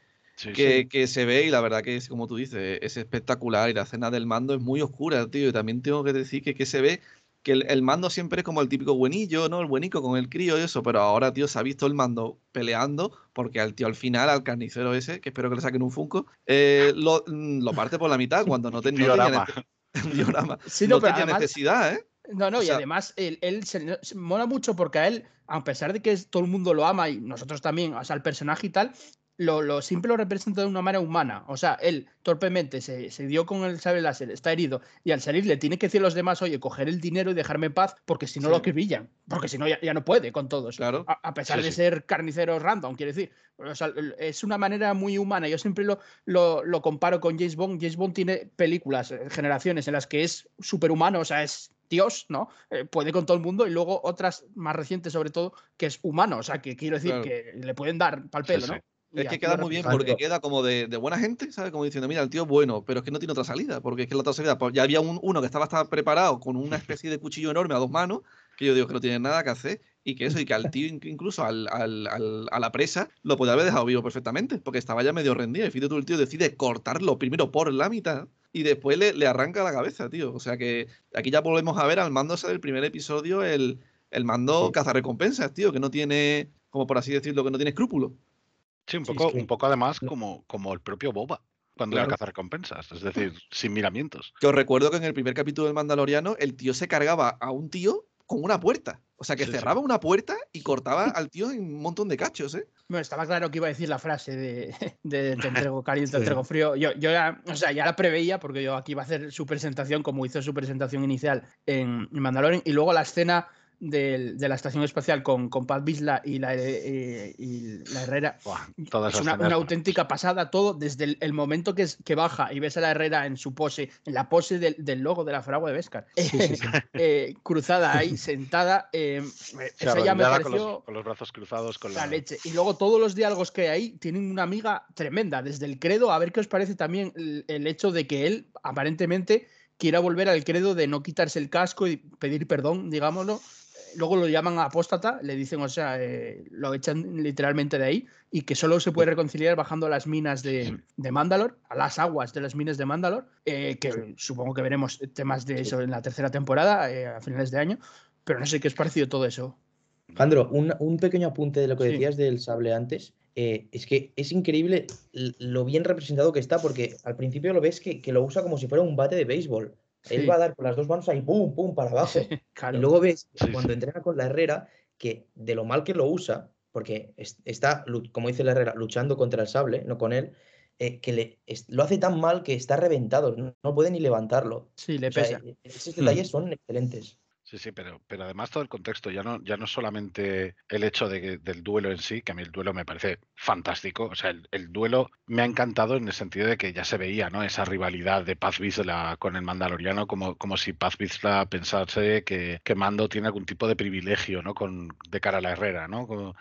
S3: que, que, se ve y la verdad que es, como tú dices, es espectacular y la escena del mando es muy oscura, tío, y también tengo que decir que, que se ve que el, el, mando siempre es como el típico buenillo, ¿no? El buenico con el crío y eso, pero ahora, tío, se ha visto el mando peleando porque al tío al final, al carnicero ese, que espero que le saquen un Funko, eh, lo, mm, lo, parte por la mitad cuando no, te, no tenía diorama.
S1: Sí,
S3: no,
S1: no
S3: tenía
S1: además,
S3: necesidad, ¿eh?
S1: No, no, o sea, y además él, él se, se, mola mucho porque a él, a pesar de que todo el mundo lo ama y nosotros también, o sea, el personaje y tal, lo, lo simple lo representa de una manera humana. O sea, él torpemente se, se dio con el sable láser, está herido, y al salir le tiene que decir a los demás, oye, coger el dinero y dejarme en paz, porque si no
S3: Sí.
S1: lo acribillan. Porque si no, ya, ya no puede con todos.
S3: Claro.
S1: A, a pesar
S2: Sí,
S1: de
S2: sí.
S1: ser carniceros random, quiero decir. O sea, l- es una manera muy humana. Yo siempre lo, lo, lo comparo con James Bond. James Bond tiene películas, eh, generaciones en las que es superhumano, o sea, es Dios, ¿no? Eh, puede con todo el mundo, y luego otras más recientes, sobre todo, que es humano. O sea, que quiero decir
S3: Claro.
S1: que le pueden dar pal pelo,
S2: sí.
S1: ¿no?
S3: Es que queda muy bien porque queda como de, de buena gente, ¿sabes? Como diciendo, mira, el tío es bueno, pero es que no tiene otra salida, porque es que la otra salida, pues ya había un- uno que estaba hasta preparado con una especie de cuchillo enorme a dos manos, que yo digo que no tiene nada que hacer, y que eso, y que al tío, inc- incluso al, al- al- a la presa, lo podía haber dejado vivo perfectamente, porque estaba ya medio rendido, y fíjate tú, el tío decide cortarlo primero por la mitad, y después le, le arranca la cabeza, tío. O sea que aquí ya volvemos a ver al mando del primer episodio, el, el mando
S4: Sí.
S3: cazarrecompensas, tío, que no tiene, como por así decirlo, que no tiene escrúpulos.
S2: Sí, un
S4: Sí, es
S2: poco,
S4: que-
S2: un poco además como, como el propio Boba cuando
S3: Claro.
S2: era cazar recompensas, es decir, sin miramientos.
S3: Que os recuerdo que en el primer capítulo del Mandaloriano el tío se cargaba a un tío con una puerta. O sea, que
S2: Sí, sí.
S3: cerraba una puerta y cortaba al tío en un montón de cachos, ¿eh?
S1: Bueno, estaba claro que iba a decir la frase de, de te entrego caliente, te entrego frío. Yo, yo ya, o sea, ya la preveía porque yo aquí iba a hacer su presentación como hizo su presentación inicial en, en Mandalorian y luego la escena del- de la estación espacial con, con Pat Bisla y la, eh, y la Herrera.
S2: Buah, todas
S1: Es una, auténtica pasada todo desde el, el momento que, es- que baja y ves a la Herrera en su pose, en la pose del, del logo de la fragua de Vescar, eh, cruzada ahí, sentada. eh, eso ya me
S2: con
S1: pareció
S2: los, con los brazos cruzados, con
S1: la
S2: la,
S1: leche. Y luego todos los diálogos que hay ahí tienen una amiga tremenda. Desde el credo, a ver qué os parece también el, el hecho de que él aparentemente quiera volver al credo de no quitarse el casco y pedir perdón, digámoslo. Luego lo llaman apóstata, le dicen, o sea, eh, lo echan literalmente de ahí y que solo se puede reconciliar bajando a las minas de, de Mandalor, a las aguas de las minas de Mandalor, eh, que supongo que veremos temas de eso en la tercera temporada, eh, a finales de año. Pero no sé qué os parecido todo eso.
S4: Jandro, un, un pequeño apunte de lo que
S1: Sí.
S4: decías del sable antes. eh, es que es increíble lo bien representado que está, porque al principio lo ves que, que lo usa como si fuera un bate de béisbol. Él va a dar con las dos manos ahí, pum, pum, para abajo.
S1: Claro.
S4: Y luego ves cuando entrena con la Herrera, que de lo mal que lo usa, porque es- está, como dice la Herrera, luchando contra el sable, no con él, eh, que le, lo hace tan mal que está reventado, no, no puede ni levantarlo.
S1: Sí, le
S4: O sea,
S1: pesa.
S4: e- esos detalles son excelentes.
S2: Sí, sí, pero, pero además todo el contexto, ya no, ya no solamente el hecho de del duelo en sí, que a mí el duelo me parece fantástico, o sea, el, el duelo me ha encantado en el sentido de que ya se veía, ¿no? Esa rivalidad de Paz Vizsla con el Mandaloriano, como, como si Paz Vizsla pensase que, que Mando tiene algún tipo de privilegio, ¿no? Con, de cara a la Herrera, ¿no? Como,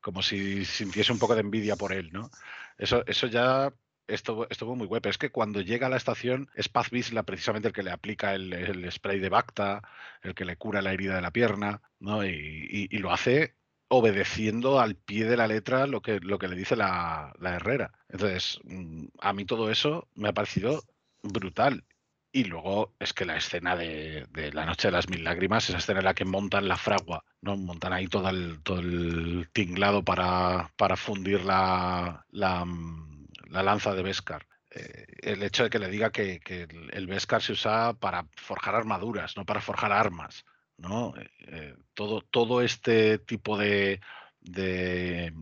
S2: como si sintiese un poco de envidia por él, ¿no? Eso, eso ya estuvo, estuvo muy guay, pero es que cuando llega a la estación es Paz Vizsla precisamente el que le aplica el, el spray de Bacta, el que le cura la herida de la pierna, ¿no? Y, y- lo hace obedeciendo al pie de la letra lo que, lo que le dice la, la Herrera. Entonces, mm, a mí todo eso me ha parecido brutal. Y luego es que la escena de, de La Noche de las Mil Lágrimas, esa escena en la que montan la fragua, ¿no? Montan ahí todo el, todo el tinglado para, para fundir la, la, mm, la lanza de Beskar. Eh, el hecho de que le diga que, el, Beskar se usa para forjar armaduras, no para forjar armas. ¿no? Eh, eh, todo, todo este tipo de, de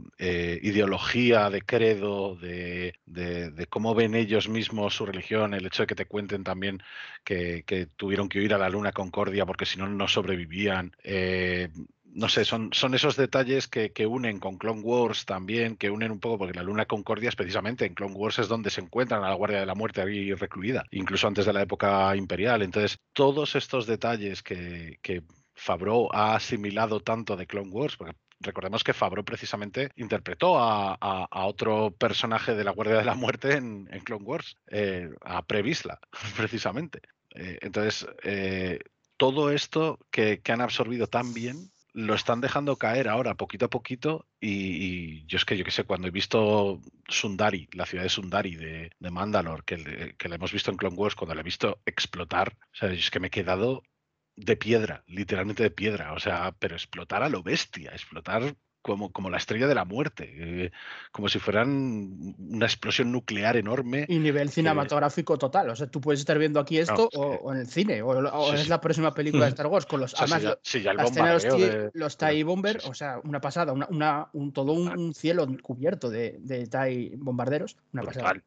S2: ideología, de credo, de, de- cómo ven ellos mismos su religión, el hecho de que te cuenten también que, que tuvieron que huir a la Luna Concordia porque si no, no sobrevivían. No sé, son, son esos detalles que, que unen con Clone Wars también, que unen un poco, porque la Luna Concordia es precisamente en Clone Wars es donde se encuentran a la Guardia de la Muerte ahí recluida, incluso antes de la época imperial. Entonces, todos estos detalles que, que ha asimilado tanto de Clone Wars, porque recordemos que Favreau precisamente interpretó a, a- a otro personaje de la Guardia de la Muerte en, en Clone Wars, eh, a Previsla, precisamente. Eh, entonces, eh, todo esto que, que han absorbido tan bien lo están dejando caer ahora poquito a poquito y, yo es que yo que sé, cuando he visto Sundari, la ciudad de Sundari de, de Mandalore, que, le- que la hemos visto en Clone Wars, cuando la he visto explotar, o sea, es que me he quedado de piedra, literalmente de piedra, o sea, pero explotar a lo bestia, explotar como, como la estrella de la muerte, eh, como si fueran una explosión nuclear enorme.
S1: Y nivel cinematográfico total. O sea, tú puedes estar viendo aquí esto o, en el cine, o, es la próxima película de Star Wars con los. además, la escena de los, TIE Bomber, o sea, una pasada, una, un, todo un, cielo cubierto de, de TIE bombarderos. Una pasada.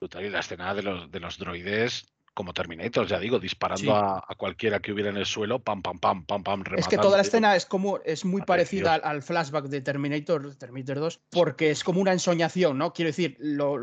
S2: Y la escena de los, de los droides como Terminator, ya digo, disparando a, cualquiera que hubiera en el suelo, pam, pam, pam, pam, pam,
S1: Es que toda la escena es como, es muy parecida al, flashback de Terminator, Terminator 2, porque es como una ensoñación, ¿no? Quiero decir, lo,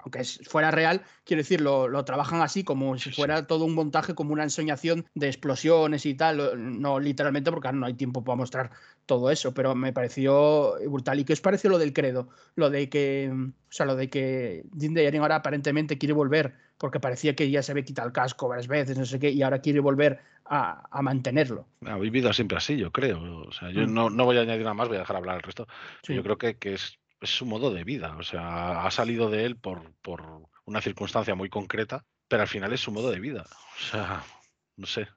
S1: aunque fuera real, quiero decir, lo, trabajan así, como si fuera todo un montaje, como una ensoñación de explosiones y tal, no literalmente, porque no hay tiempo para mostrar todo eso, pero me pareció brutal. ¿Y qué os pareció lo del credo? Lo de que, o sea, lo de que Jim ahora aparentemente quiere volver porque parecía que ya se había quitado el casco varias veces, no sé qué, y ahora quiere volver a, mantenerlo.
S2: Ha vivido siempre así, yo creo. O sea, yo mm. no, voy a añadir nada más, voy a dejar hablar el resto. Yo creo que, es, su modo de vida. O sea, ha salido de él por, por una circunstancia muy concreta, pero al final es su modo de vida. O sea, no sé.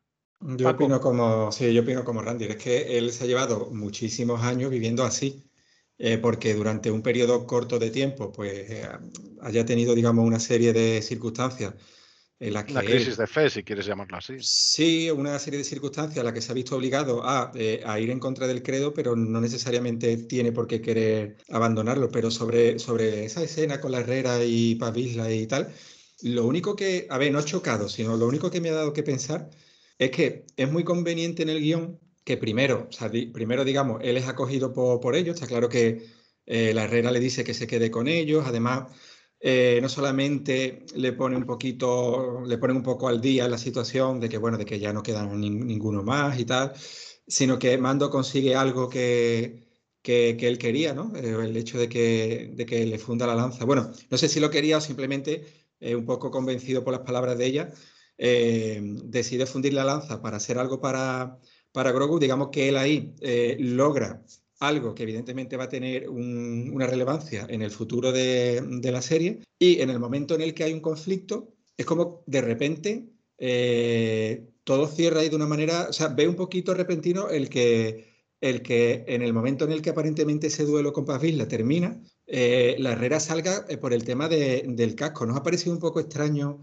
S5: Yo opino como, sí, yo opino como Randy, es que él se ha llevado muchísimos años viviendo así. Eh, porque durante un periodo corto de tiempo pues eh, haya tenido, digamos, una serie de circunstancias en las que...
S2: Una crisis de fe, si quieres llamarlo así.
S5: Sí, una serie de circunstancias en las que se ha visto obligado a, eh, a, ir en contra del credo, pero no necesariamente tiene por qué querer abandonarlo. Pero sobre, sobre esa escena con la Herrera y Pavisla y tal, lo único que, a ver, no chocado, sino lo único que me ha dado que pensar es que es muy conveniente en el guion que primero, primero digamos, él es acogido por, ellos, está claro que eh, la Herrera le dice que se quede con ellos, además eh, no solamente le pone un poquito, le pone un poco al día la situación de que, bueno, de que ya no quedan ninguno más y tal, sino que Mando consigue algo que, que, él quería, ¿no? Eh, el hecho de que, de que le funda la lanza. Bueno, no sé si lo quería o simplemente un poco convencido por las palabras de ella, decide fundir la lanza para hacer algo para para Grogu, digamos que él ahí eh, logra algo que evidentemente va a tener una relevancia en el futuro de, la serie y en el momento en el que hay un conflicto es como de repente eh, todo cierra ahí de una manera, o sea, ve un poquito repentino el que, el que en el momento en el que aparentemente ese duelo con Paz Vizla termina, eh, la Herrera salga por el tema del casco. ¿Nos ha parecido un poco extraño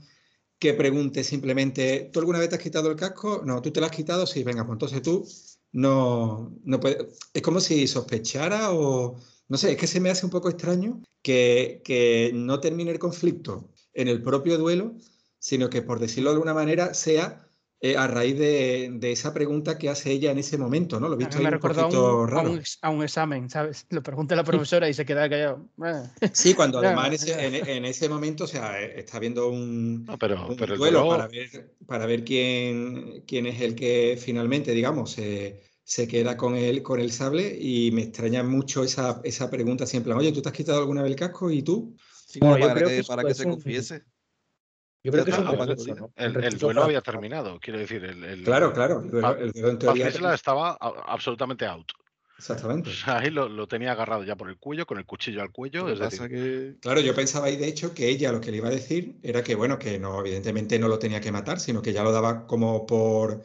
S5: que pregunte simplemente, ¿tú alguna vez te has quitado el casco? No, ¿tú te lo has quitado? Sí, venga, pues entonces tú no, no puedes. Es como si sospechara o, no sé, es que se me hace un poco extraño que, que no termine el conflicto en el propio duelo, sino que, por decirlo de alguna manera, sea eh, a raíz de, esa pregunta que hace ella en ese momento, ¿no? Lo
S1: visto me recordó un, raro. A, un, examen, ¿sabes? Lo pregunta la profesora y se queda callado.
S5: Sí, cuando además en ese, momento, o sea, eh, está viendo un, duelo para ver, para ver quién, quién es el que finalmente, digamos, se queda con el, con el sable y me extraña mucho esa, esa pregunta siempre, oye, ¿tú te has quitado alguna vez el casco y tú?
S3: Sí, para, que, para que se confiese.
S2: Yo creo que es un El, duelo había terminado, quiero decir. El,
S5: claro, claro. El duelo, el
S2: duelo estaba absolutamente out.
S5: Exactamente.
S2: O sea, ahí lo, tenía agarrado ya por el cuello, con el cuchillo al cuello.
S5: Claro, yo pensaba ahí, de hecho, que ella lo que le iba a decir era que, bueno, que no, evidentemente no lo tenía que matar, sino que ya lo daba como por,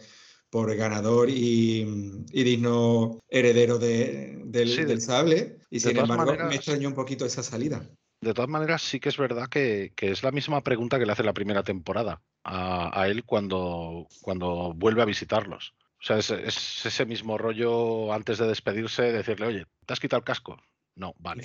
S5: por ganador y, digno heredero del, del, sable. Y sin embargo, me extrañó un poquito esa salida.
S2: De todas maneras, sí que es verdad que, es la misma pregunta que le hace la primera temporada a, él cuando, cuando vuelve a visitarlos. O sea, es, ese mismo rollo antes de despedirse, decirle, oye, ¿te has quitado el casco? No, vale.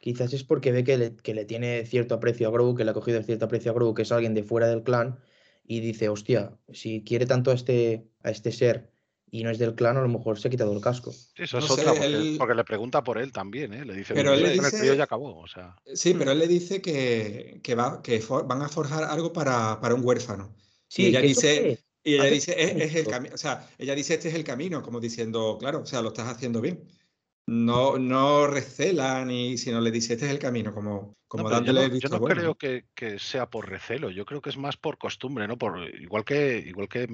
S4: Quizás, es porque ve que le, que le, tiene cierto aprecio a Grogu, que le ha cogido cierto aprecio a Grogu, que es alguien de fuera del clan, y dice, hostia, si quiere tanto a este, a este ser y no es del clan, a lo mejor se ha quitado el casco.
S2: Eso es otra, porque, le pregunta por él también, ¿eh? Le dice, pero él le dice, ya acabó. O sea.
S5: Sí, pero él le dice que, que, va, que van a forjar algo para, para un huérfano. Sí, y ella dice, y ella dice, es, el camino, o sea, ella dice, este es el camino, como diciendo, claro, o sea, lo estás haciendo bien. No, no recela ni sino le dice, este es el camino, como, como dándole
S2: Yo no, creo que, que, sea por recelo, yo creo que es más por costumbre, ¿no? Por, igual que, igual que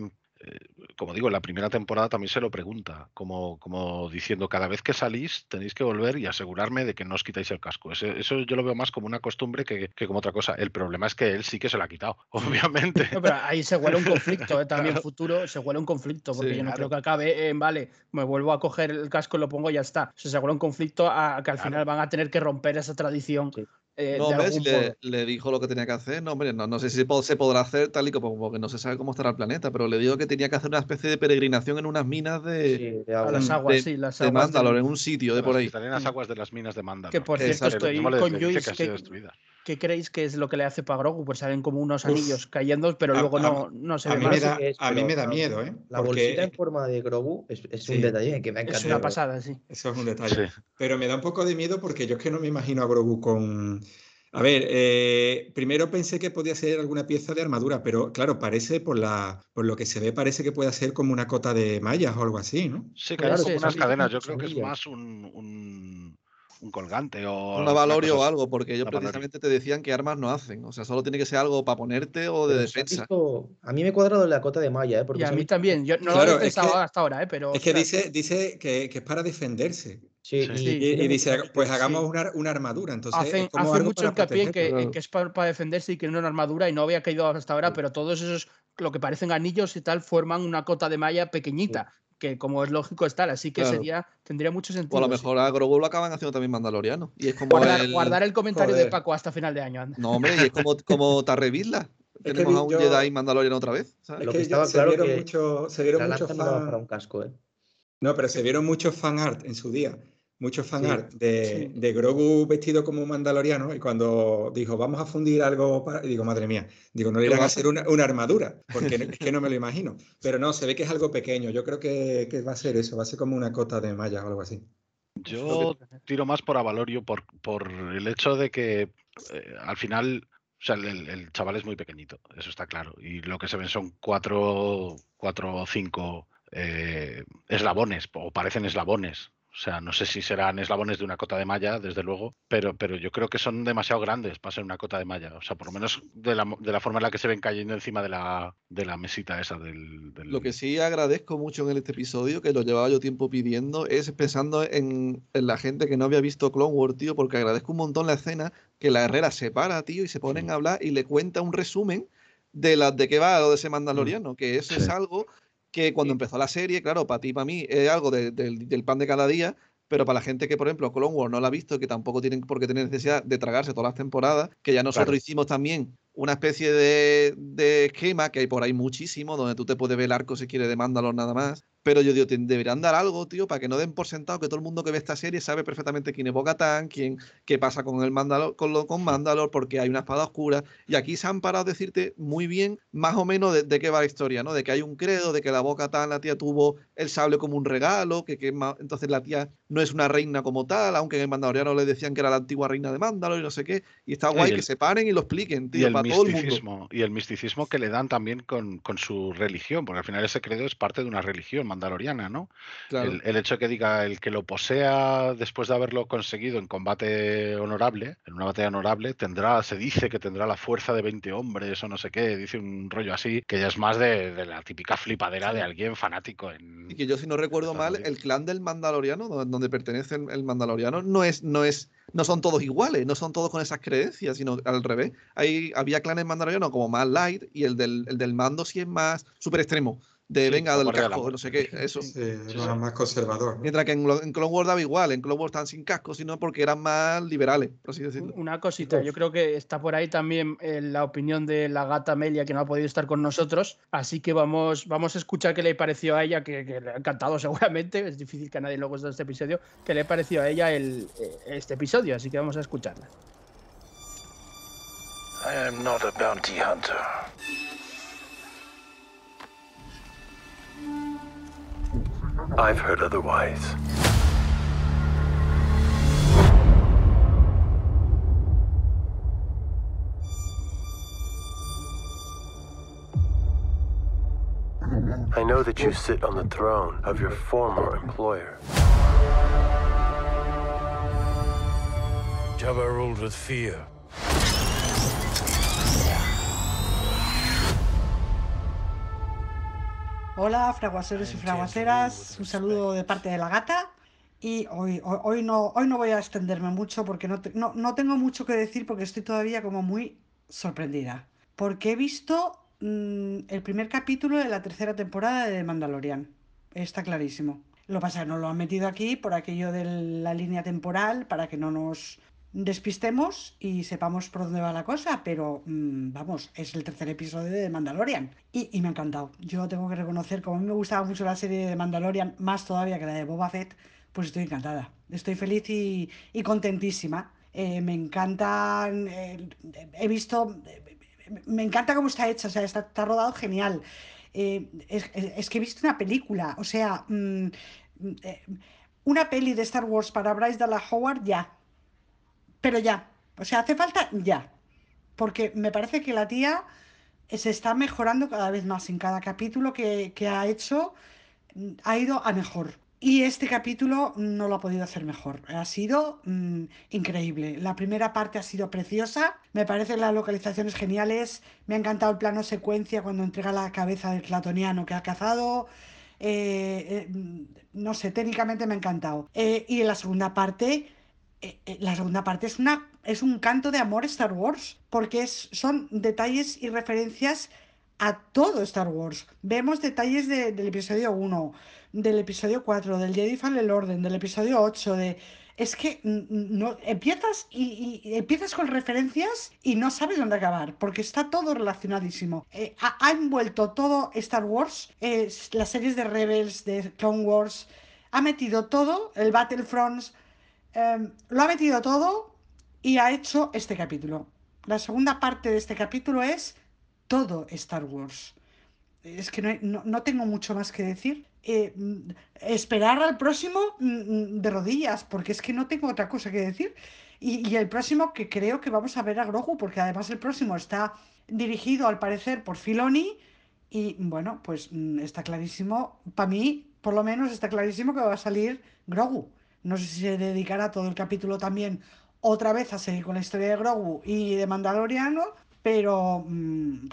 S2: como digo, en la primera temporada también se lo pregunta, como, como diciendo, cada vez que salís tenéis que volver y asegurarme de que no os quitáis el casco. Eso, eso yo lo veo más como una costumbre que, que, como otra cosa. El problema es que él sí que se lo ha quitado, obviamente.
S1: No, pero ahí se huele un conflicto, ¿eh? también futuro se huele un conflicto, porque
S3: Sí,
S1: yo no
S3: claro.
S1: creo que acabe en, vale, me vuelvo a coger el casco, lo pongo y ya está. O sea, se huele un conflicto a que al
S2: Claro.
S1: final van a tener que romper esa tradición.
S4: Sí.
S1: Eh,
S3: No, hombre, si le, le dijo lo que tenía que hacer, no, hombre, no, no sé si po- se podrá hacer tal y como porque no se sabe cómo estará el planeta, pero le digo que tenía que hacer una especie de peregrinación en unas minas de,
S4: Sí, de
S1: A
S4: agua.
S1: las aguas,
S3: de-
S1: sí, las
S3: de. Mandalor, en un sitio de
S2: Las
S3: por ahí.
S2: cristalinas
S1: Mm.
S2: aguas de las minas de Mandalor.
S1: Que por cierto, estoy con Luis.
S2: que ha sido
S1: ¿Qué, creéis que es lo que le hace para Grogu? Pues salen como unos
S5: Uf.
S1: anillos cayendo, pero
S5: A-
S1: luego
S5: a-
S1: no, no se
S5: a
S1: ve
S5: mí
S1: más.
S5: me da-
S4: es,
S5: a mí me da miedo, ¿eh?
S4: La
S5: Porque-
S4: bolsita en forma de Grogu es, es
S5: Sí.
S4: un detalle que me ha
S1: Es
S4: encantado.
S1: una pasada, sí.
S5: Eso es un detalle.
S2: Sí.
S5: Pero me da un poco de miedo porque yo es que no me imagino a Grogu con... A ver, eh, primero pensé que podía ser alguna pieza de armadura, pero claro, parece por la, por lo que se ve, parece que puede ser como una cota de mallas o algo así, ¿no?
S2: Sí,
S1: Claro,
S2: claro, como
S1: sí,
S2: unas
S1: sí,
S2: cadenas. Yo creo que es más un, un, un colgante o.
S3: Una
S2: alguna
S3: valorio
S2: cosa
S3: o algo, porque ellos precisamente te decían que armas no hacen. O sea, solo tiene que ser algo para ponerte o de
S4: Pero
S3: defensa.
S4: visto- A mí me he cuadrado la cota de malla, ¿eh? Porque
S1: Y a mí también. Yo no lo
S5: Claro,
S1: había
S5: es
S1: pensado
S5: que-
S1: hasta ahora, ¿eh? pero.
S5: Es que dice, dice que, que es para defenderse.
S4: Sí,
S2: Sí.
S4: y,
S1: Sí.
S5: Y,
S4: tiene
S5: y dice, pues hagamos
S1: sí.
S5: una, una armadura. Entonces,
S1: Hacen,
S5: es como
S1: hacen mucho hincapié en que,
S3: claro.
S1: que es para, para defenderse y que no es una armadura y no había caído hasta ahora,
S4: Sí.
S1: pero todos esos, lo que parecen anillos y tal, forman una cota de malla pequeñita, que como es lógico es tal, así que
S3: Claro.
S1: sería, tendría mucho
S3: O
S1: sentido.
S3: a lo
S1: sí.
S3: mejor a Grogu lo acaban haciendo también mandaloriano. Y es como
S1: Guardar,
S3: el...
S1: guardar el comentario de. Paco hasta final de año. anda.
S3: No, hombre, y es como, como Tarrevisla.
S5: que
S3: Tenemos
S5: vi-
S3: a un
S5: yo-
S3: Jedi mandaloriano otra vez. ¿sabes?
S5: Es
S4: Lo
S5: que
S4: que
S5: ya
S4: estaba
S5: se
S4: claro
S5: vieron
S4: que
S5: mucho- se
S4: la
S5: vieron muchos
S4: daba para
S5: fan-
S4: un casco, ¿eh?
S5: No, pero se vieron muchos fan art en su día. Muchos fan
S4: Sí.
S5: art de,
S1: Sí.
S5: de Grogu vestido como mandaloriano y cuando dijo, vamos a fundir algo, para... y digo, madre mía, digo, no le
S3: ¿Qué
S5: irán
S3: a
S5: hacer una, una armadura, porque no- es que no me lo imagino. Pero no, se ve que es algo pequeño. Yo creo que, que va a ser eso, va a ser como una cota de malla o algo así.
S2: Yo tiro más por Avalorio por, por el hecho de que eh, al final, o sea, el, el chaval es muy pequeñito, eso está claro. Y lo que se ven son cuatro, cuatro o cinco eh, eslabones, o parecen eslabones. O sea, no sé si serán eslabones de una cota de malla, desde luego, pero, pero yo creo que son demasiado grandes para ser una cota de malla. O sea, por lo menos de la, de la forma en la que se ven cayendo encima de la, de la mesita esa del, del-
S3: Lo que sí agradezco mucho en este episodio, que lo llevaba yo tiempo pidiendo, es pensando en, en la gente que no había visto Clone Wars, tío, porque agradezco un montón la escena que la Herrera se para, tío, y se ponen a hablar y le cuenta un resumen de, la, de qué va lo de ese mandaloriano, que eso es algo que cuando empezó la serie, claro, para ti y para mí es algo de- del- del pan de cada día, pero para la gente que, por ejemplo, Clone Wars no la ha visto, que tampoco tienen por qué tener necesidad de tragarse todas las temporadas, que ya nosotros
S2: Claro.
S3: hicimos también una especie de, de esquema, que hay por ahí muchísimo, donde tú te puedes ver el arco si quieres de Mandalor nada más. Pero yo digo, deberían dar algo, tío, para que no den por sentado que todo el mundo que ve esta serie sabe perfectamente quién es Bo-Katan, quién, qué pasa con el Mandalor, con, lo, con Mandalor, porque hay una espada oscura. Y aquí se han parado a decirte muy bien, más o menos, de, de qué va la historia, ¿no? De que hay un credo, de que la Bo-Katan, la tía, tuvo el sable como un regalo, que, que entonces la tía no es una reina como tal, aunque en el Mandaloriano le decían que era la antigua reina de Mandalor y no sé qué. Y está guay
S2: y
S3: que
S2: el-
S3: se paren y lo expliquen,
S2: y
S3: tío,
S2: el
S3: para todo el mundo.
S2: misticismo y el misticismo que le dan también con, con su religión, porque al final ese credo es parte de una religión mandaloriana, ¿no?
S3: Claro.
S2: El, el hecho que diga el que lo posea después de haberlo conseguido en combate honorable, en una batalla honorable, tendrá, se dice que tendrá la fuerza de 20 hombres o no sé qué, dice un rollo así, que ya es más de, de la típica flipadera de alguien fanático en.
S3: Y que yo, si no recuerdo mal, el clan del Mandaloriano, do- donde pertenece el, el Mandaloriano, no es, no es, no son todos iguales, no son todos con esas creencias, sino al revés. Hay, había clanes mandalorianos como más light y el del, el del mando sí es más super extremo. De
S2: Sí,
S3: venga, del casco, no sé qué, eso.
S5: Sí,
S2: Sí,
S5: más, conservador. ¿no?
S3: Mientras que en, en Clone Wars daba igual, en Clone Wars estaban sin casco, sino porque eran más liberales, por así decirlo.
S1: Una cosita, yo creo que está por ahí también eh, la opinión de la gata Amelia, que no ha podido estar con nosotros, así que vamos, vamos a escuchar qué le pareció a ella, que, que le ha encantado seguramente, es difícil que a nadie le guste este episodio, qué le pareció a ella el, eh, este episodio, así que vamos a escucharla.
S6: I am not a bounty hunter. I've heard otherwise. I know that you sit on the throne of your former employer. Jabba ruled with fear.
S7: Hola, fraguaseros y fraguaseras. Un saludo de parte de la gata. Y hoy, hoy, hoy no, hoy no voy a extenderme mucho porque no, te- no, no tengo mucho que decir porque estoy todavía como muy sorprendida. Porque he visto mm, el primer capítulo de la tercera temporada de Mandalorian. Está clarísimo. Lo que pasa es que no lo han metido aquí por aquello de la línea temporal para que no nos despistemos y sepamos por dónde va la cosa, pero mm, vamos, es el tercer episodio de Mandalorian y, y me ha encantado. Yo tengo que reconocer, como a mí me gustaba mucho la serie de Mandalorian, más todavía que la de Boba Fett, pues estoy encantada. Estoy feliz y, contentísima. Eh, me encantan, eh, he visto, me encanta cómo está hecha, o sea, está, rodado genial. Eh, es, que he visto una película, o sea, mm, eh, una peli de Star Wars para Bryce Dallas Howard, ya. Pero ya. O sea, hace falta ya. Porque me parece que la tía se está mejorando cada vez más en cada capítulo que, que ha hecho, mm, ha ido a mejor. Y este capítulo no lo ha podido hacer mejor. Ha sido mm, increíble. La primera parte ha sido preciosa. Me parecen las localizaciones geniales. Me ha encantado el plano secuencia cuando entrega la cabeza del platoniano que ha cazado. Eh, eh, mm, no sé, técnicamente me ha encantado. Eh, y en la segunda parte, la segunda parte es una es un canto de amor Star Wars, porque es, son detalles y referencias a todo Star Wars. Vemos detalles de- del episodio 1, del episodio 4, del Jedi Fallen Order, del episodio 8, de... Es que no, empiezas y, empiezas con referencias y no sabes dónde acabar, porque está todo relacionadísimo. Eh, ha, envuelto todo Star Wars, eh, las series de Rebels, de Clone Wars, ha metido todo, el Battlefront, em, lo ha metido todo y ha hecho este capítulo. La segunda parte de este capítulo es todo Star Wars. Es que no, no- no tengo mucho más que decir. Eh, mm, esperar al próximo mm, mm, de rodillas, porque es que no tengo otra cosa que decir. Y, y el próximo que creo que vamos a ver a Grogu, porque además el próximo está dirigido al parecer por Filoni. Y bueno, pues está clarísimo, para mí por lo menos está clarísimo que va a salir Grogu. No sé si se dedicará todo el capítulo también otra vez a seguir con la historia de Grogu y de Mandaloriano, pero mm,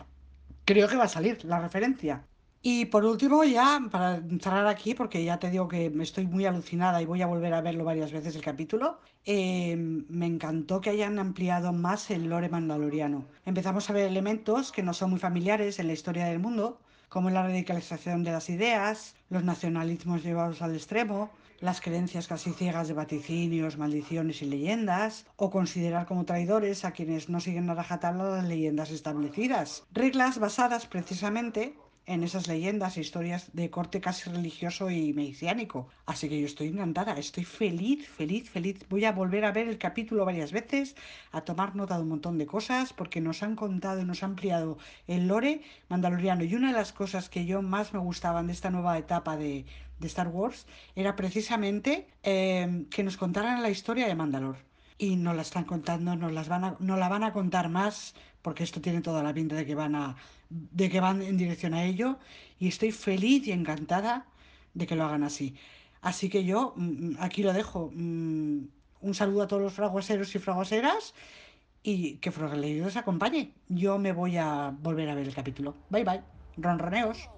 S7: creo que va a salir la referencia. Y por último, ya para cerrar aquí, porque ya te digo que estoy muy alucinada y voy a volver a verlo varias veces el capítulo, eh, me encantó que hayan ampliado más el lore mandaloriano. Empezamos a ver elementos que no son muy familiares en la historia del mundo, como la radicalización de las ideas, los nacionalismos llevados al extremo, las creencias casi ciegas de vaticinios, maldiciones y leyendas, o considerar como traidores a quienes no siguen a rajatabla las leyendas establecidas. Reglas basadas precisamente en esas leyendas e historias de corte casi religioso y mesiánico. Así que yo estoy encantada, estoy feliz, feliz, feliz. Voy a volver a ver el capítulo varias veces, a tomar nota de un montón de cosas, porque nos han contado y nos han ampliado el lore mandaloriano. Y una de las cosas que yo más me gustaban de esta nueva etapa de, de Star Wars era precisamente eh, que nos contaran la historia de Mandalor. Y nos la están contando, nos, las van a, nos la van a contar más, porque esto tiene toda la pinta de que van a de que van en dirección a ello. Y estoy feliz y encantada de que lo hagan así. Así que yo mm, aquí lo dejo. Mm, Un saludo a todos los fraguaseros y fraguaseras y que Frogaleiro os acompañe. Yo me voy a volver a ver el capítulo. Bye bye. Ronroneos.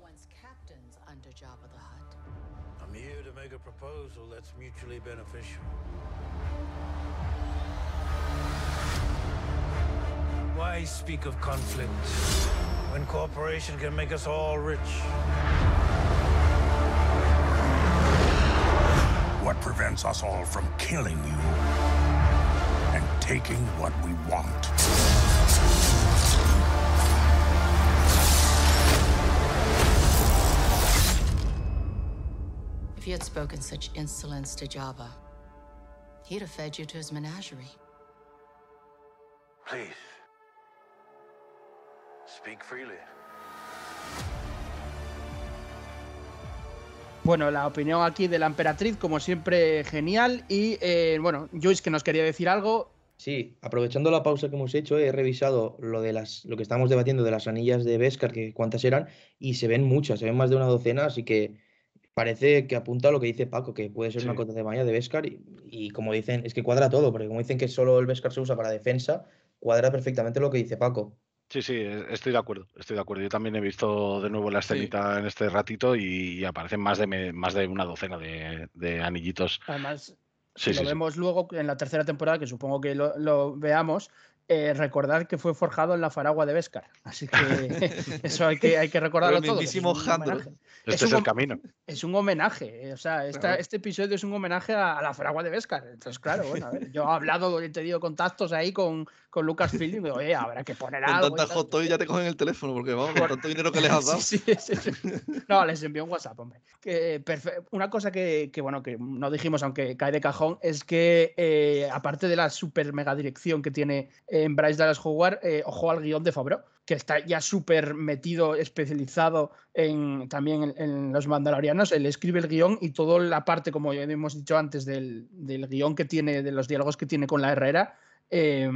S6: Mutually beneficial. Why speak of conflict when cooperation can make us all rich?
S8: What prevents us all from killing you and taking what we want?
S9: If you had spoken such insolence to Jabba, he'd have fed you to his menagerie.
S6: Please. Speak freely.
S1: Bueno, la opinión aquí de la emperatriz, como siempre, genial. Y eh, bueno, Joyce que nos quería decir algo.
S4: Sí, aprovechando la pausa que hemos hecho, he revisado lo de las, lo que estamos debatiendo de las anillas de Beskar, que cuántas eran, y se ven muchas, se ven más de una docena, así que parece que apunta a lo que dice Paco, que puede ser una cota de malla de Beskar, y, y como dicen, es que cuadra todo, porque como dicen que solo el Beskar se usa para defensa, cuadra perfectamente lo que dice Paco.
S2: Sí, sí, e- estoy de acuerdo, estoy de acuerdo. Yo también he visto de nuevo la escenita en este ratito y aparecen más de, me- más de una docena de, de anillitos.
S1: Además,
S2: Sí,
S1: si
S2: sí,
S1: lo
S2: sí.
S1: vemos luego en la tercera temporada, que supongo que lo, lo veamos, eh, recordar que fue forjado en la faragua de Beskar. Así que eso hay que, hay que recordarlo todo. es un homenaje.
S2: Este
S1: Es
S2: el camino.
S1: Es un homenaje, eh, o sea, esta-
S3: Claro.
S1: este episodio es un homenaje a, a la fragua de Beskar. Entonces, claro, bueno, a ver, yo he hablado, he tenido contactos ahí con, con Lucas y digo, oye, habrá que poner
S3: Con
S1: algo. y
S3: tantas
S1: tal".
S3: hot toys ya te cogen el teléfono, porque vamos, con tanto dinero que les has dado.
S1: Sí, sí, sí. No, les envió un WhatsApp, hombre. Que, Una cosa que, que, bueno, que no dijimos, aunque cae de cajón, es que eh, aparte de la super mega dirección que tiene en Bryce Dallas Howard, eh, ojo al guion de Favreau, que está ya súper metido, especializado en, también en, en los mandalorianos. Él escribe el guion y toda la parte, como ya hemos dicho antes, del, del guion que tiene, de los diálogos que tiene con la Herrera. Eh,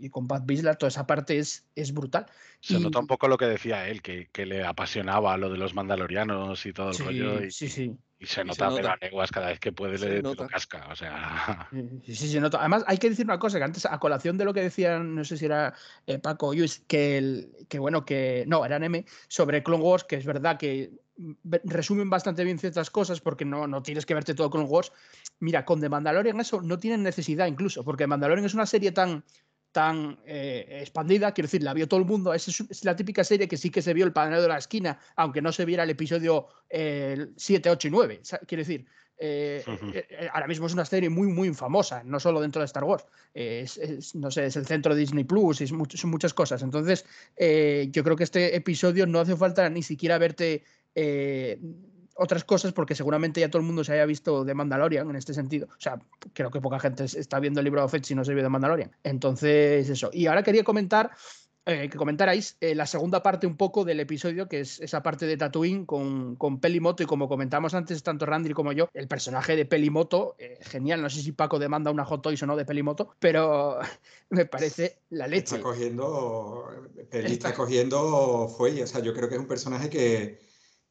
S1: y con Pat Bislar, toda esa parte es, es brutal.
S2: Se
S1: Y-
S2: nota un poco lo que decía él, que, que le apasionaba lo de los mandalorianos y todo el
S1: Sí,
S2: rollo. Y,
S1: sí, sí.
S2: y se nota,
S3: se
S2: pero a cada vez que puede
S3: Se
S2: le
S3: nota.
S2: casca. O sea,
S1: Sí, sí, se nota. Además, hay que decir una cosa, que antes, a colación de lo que decían, no sé si era eh, Paco o Luis, que, el, que bueno, que no, eran M, sobre Clone Wars, que es verdad que resumen bastante bien ciertas cosas porque no, no tienes que verte todo Clone Wars. Mira, con The Mandalorian eso no tienen necesidad incluso, porque The Mandalorian es una serie tan tan eh, expandida, quiero decir, la vio todo el mundo, es, es la típica serie que sí que se vio el panel de la esquina, aunque no se viera el episodio eh, 7, 8 y 9, sa- quiero decir, eh, eh, ahora mismo es una serie muy, muy famosa, no solo dentro de Star Wars. Es, es, no sé, es el centro de Disney Plus, es much- son muchas cosas. Entonces, yo creo que este episodio no hace falta ni siquiera verte eh, otras cosas, porque seguramente ya todo el mundo se haya visto de Mandalorian en este sentido. O sea, creo que poca gente es- está viendo el libro de Fett si no se vio de Mandalorian. Entonces, eso. Y ahora quería comentar eh, que comentarais eh, la segunda parte un poco del episodio, que es esa parte de Tatooine con, con Pelimoto, y como comentamos antes, tanto Randy como yo, el personaje de Pelimoto, eh, genial, no sé si Paco demanda una Hot Toys o no de Pelimoto, pero me parece la leche.
S5: Está cogiendo,
S1: está
S5: cogiendo fuelle. O sea, yo creo que es un personaje que,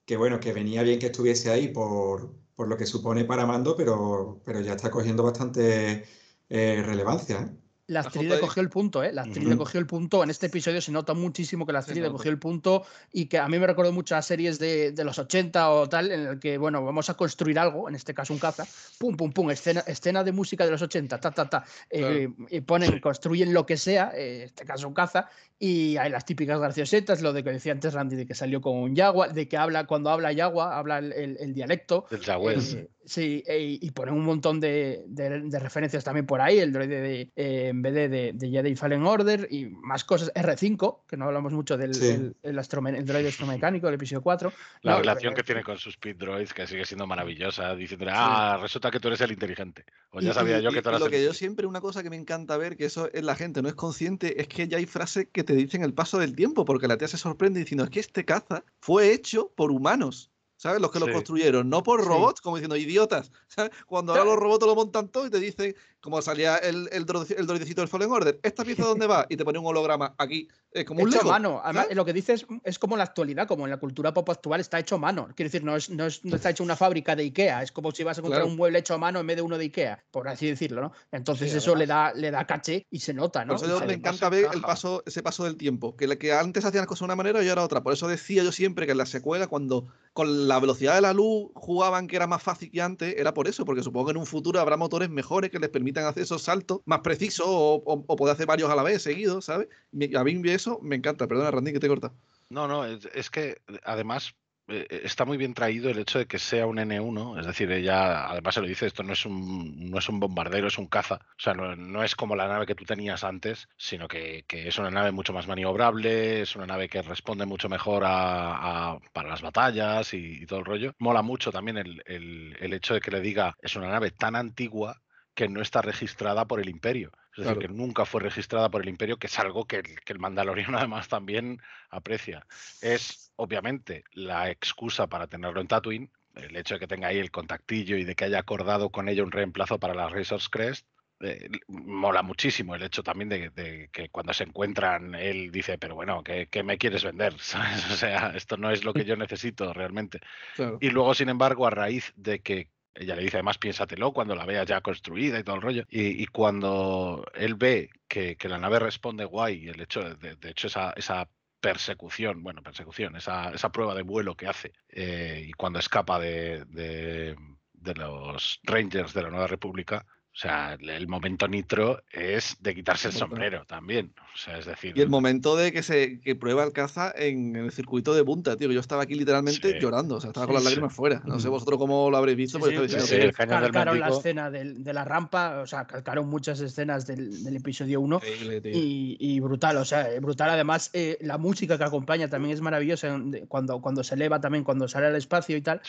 S5: que bueno, que venía bien que estuviese ahí por, por lo que supone para Mando, pero, pero ya está cogiendo bastante eh, relevancia. ¿eh?
S1: La actriz le cogió el punto, ¿eh? La actriz le cogió el punto. En este episodio se nota muchísimo que la actriz le cogió el punto y que a mí me recuerdo mucho a series de, de los 80 o tal, en el que, bueno, vamos a construir algo, en este caso un caza, pum, pum, pum, escena, escena de música de los 80, ta, ta, ta, eh, y ponen, construyen lo que sea, eh, en este caso un caza, y hay las típicas graciosetas, lo de que decía antes Randy, de que salió con un yagua, de que habla, cuando habla yagua, habla el, el- el dialecto.
S2: del Jaguez.
S1: Eh, sí, e- y ponen un montón de, de- de referencias también por ahí, el droide de, eh, en vez de, de, de Jedi Fallen Order y más cosas. R5, que no hablamos mucho del
S5: Sí.
S1: el, el astrome- el droide astromecánico del episodio 4.
S2: La
S1: No,
S2: relación
S1: pero-
S2: que tiene con sus speed droids, que sigue siendo maravillosa, diciéndole, ah, resulta que tú eres el inteligente. O ya
S3: Y-
S2: sabía
S3: y-
S2: yo que tú eras
S3: lo
S2: el
S3: que yo siempre, una cosa que me encanta ver, que eso es la gente no es consciente, es que ya hay frases que te dicen el paso del tiempo, porque la tía se sorprende diciendo, es que este caza fue hecho por humanos. ¿Sabes? Los que lo construyeron, no por
S1: Sí.
S3: robots, como diciendo idiotas. ¿sabes? Cuando ahora los robots lo montan todo y te dicen, como salía el, el, el droidecito del Fallen Order, ¿esta pieza dónde va? Y te pone un holograma aquí, es como un
S1: Hecho
S3: Lego.
S1: mano. Además,
S3: ¿sabes?
S1: lo que dices es como en la actualidad, como en la cultura pop actual, está hecho a mano. Quiero decir, no, es, no, es- no está hecho una fábrica de Ikea. Es como si vas a encontrar
S3: Claro.
S1: un mueble hecho a mano en vez de uno de Ikea, por así decirlo, ¿no? Entonces
S3: Sí,
S1: eso le da, le da caché y se nota, ¿no?
S3: Por eso me encanta ver el paso, ese paso del tiempo. Que, que antes hacían las cosas de una manera y ahora otra. Por eso decía yo siempre que en la secuela, cuando con la velocidad de la luz jugaban que era más fácil que antes, era por eso, porque supongo que en un futuro habrá motores mejores que les permitan hacer esos saltos más precisos o, o- o poder hacer varios a la vez, seguidos, ¿sabes? A mí eso me encanta. Perdona, Randy, que te he cortado.
S2: No, no, es, es que además eh, está muy bien traído el hecho de que sea un N1, es decir, ella además se lo dice, esto no es un, no es un bombardero, es un caza, o sea, no, es como la nave que tú tenías antes, sino que, que es una nave mucho más maniobrable, es una nave que responde mucho mejor a- para las batallas y, y todo el rollo. Mola mucho también el, el- el hecho de que le diga, es una nave tan antigua que no está registrada por el imperio. Es decir, que nunca fue registrada por el imperio, que es algo que el, que el mandaloriano además también aprecia. Es obviamente la excusa para tenerlo en Tatooine, el hecho de que tenga ahí el contactillo y de que haya acordado con ella un reemplazo para la Razor's Crest. eh, mola muchísimo el hecho también de, de que cuando se encuentran él dice, pero bueno, ¿qué, qué me quieres vender? ¿Sabes? O sea, esto no es lo que yo necesito realmente.
S3: Claro.
S2: Y luego, sin embargo, a raíz de que ella le dice además piénsatelo cuando la veas ya construida y todo el rollo. Y, cuando él ve que, que, la nave responde guay, y el hecho, de, de hecho, esa, esa persecución, bueno, persecución, esa, esa prueba de vuelo que hace eh, y cuando escapa de, de, de, los Rangers de la Nueva República, o sea, el momento nitro es de quitarse el sombrero también. O sea, es decir.
S3: Y el momento de que se que prueba el caza en el circuito de punta, tío. Yo estaba aquí literalmente sí. llorando. O sea, estaba con las lágrimas sí. fuera. No sé vosotros cómo lo habréis visto.
S1: Sí,
S3: porque
S1: sí, sí, calcaron la escena de la rampa. O sea, calcaron muchas escenas del, del episodio 1. Y, y, brutal. O sea, brutal. Además, eh, la música que acompaña también es maravillosa. Cuando, cuando se eleva también, cuando sale al espacio y tal.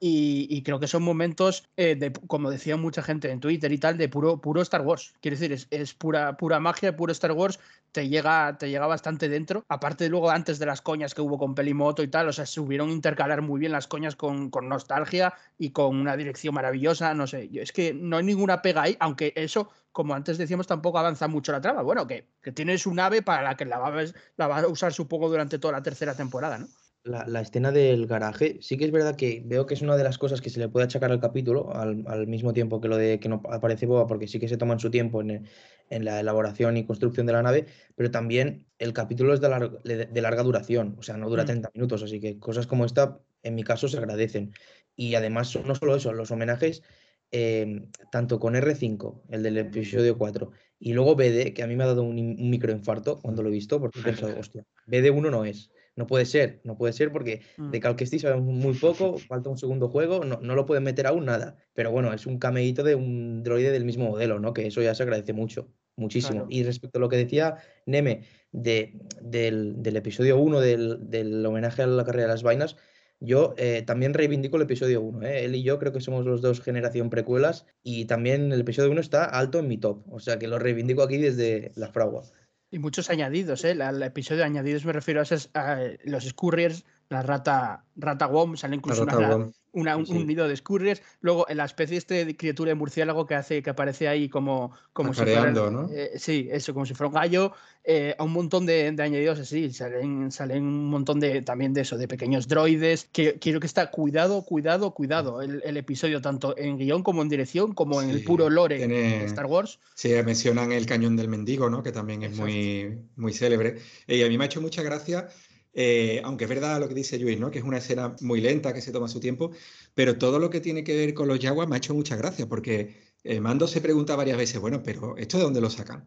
S1: Y, creo que son momentos, eh, de, como decía mucha gente en Twitter y tal, de puro, puro Star Wars. Quiero decir, es, es, pura, pura magia, puro Star Wars. Te llega, te llega bastante dentro. Aparte, luego, antes de las coñas que hubo con Pelimoto y tal, o sea, se hubieron intercalar muy bien las coñas con, con nostalgia y con una dirección maravillosa. No sé, es que no hay ninguna pega ahí, aunque eso como antes decíamos, tampoco avanza mucho la trama. Bueno, que, tienes un ave para la que la va, la va a usar, supongo, durante toda la tercera temporada, ¿no?
S4: La, la, escena del garaje, sí que es verdad que veo que es una de las cosas que se le puede achacar al capítulo, al, al mismo tiempo que lo de que no aparece Boba, porque sí que se toman su tiempo en, en la elaboración y construcción de la nave, pero también el capítulo es de, lar de, larga duración, o sea, no dura 30 minutos, así que cosas como esta, en mi caso, se agradecen. Y además, no solo eso, los homenajes, eh, tanto con R5, el del episodio 4, y luego BD, que a mí me ha dado un, un microinfarto cuando lo he visto, porque he pensado, hostia, BD1 no es. No puede ser, no puede ser porque
S1: Mm.
S4: de Cal Kestis sabemos muy poco, falta un segundo juego, no, no lo pueden meter aún nada. Pero bueno, es un cameíto de un droide del mismo modelo, ¿no? Que eso ya se agradece mucho, muchísimo.
S1: Claro.
S4: Y respecto a lo que decía Neme de, del, del episodio 1 del, del homenaje a la carrera de las vainas, yo eh, también reivindico el episodio 1. ¿eh? Él y yo creo que somos los dos generación precuelas y también el episodio 1 está alto en mi top. O sea que lo reivindico aquí desde la fragua.
S1: Y muchos añadidos, ¿eh? El episodio de añadidos me refiero a, esos, a los Scurriers, la rata, rata Wom, sale incluso una, una, una, un, sí. un, nido de Scurriers. Luego, la especie este de criatura de murciélago que hace, que aparece ahí como, como
S5: si fuera. ¿no?
S1: Eh, sí, eso, como si fuera un gallo. Eh, a un montón de, de, añadidos así. Salen, salen un montón de también de eso, de pequeños droides. Que, quiero que está cuidado, cuidado, cuidado. El, el, episodio, tanto en guion como en dirección, como en sí, el puro lore tiene, de Star Wars.
S5: Sí, mencionan el cañón del mendigo, ¿no? Que también es muy, muy célebre. Y a mí me ha hecho mucha gracia eh, aunque es verdad lo que dice Luis, ¿no? que es una escena muy lenta, que se toma su tiempo, pero todo lo que tiene que ver con los yaguas me ha hecho mucha gracia, porque eh, Mando se pregunta varias veces, bueno, pero ¿esto de dónde lo sacan?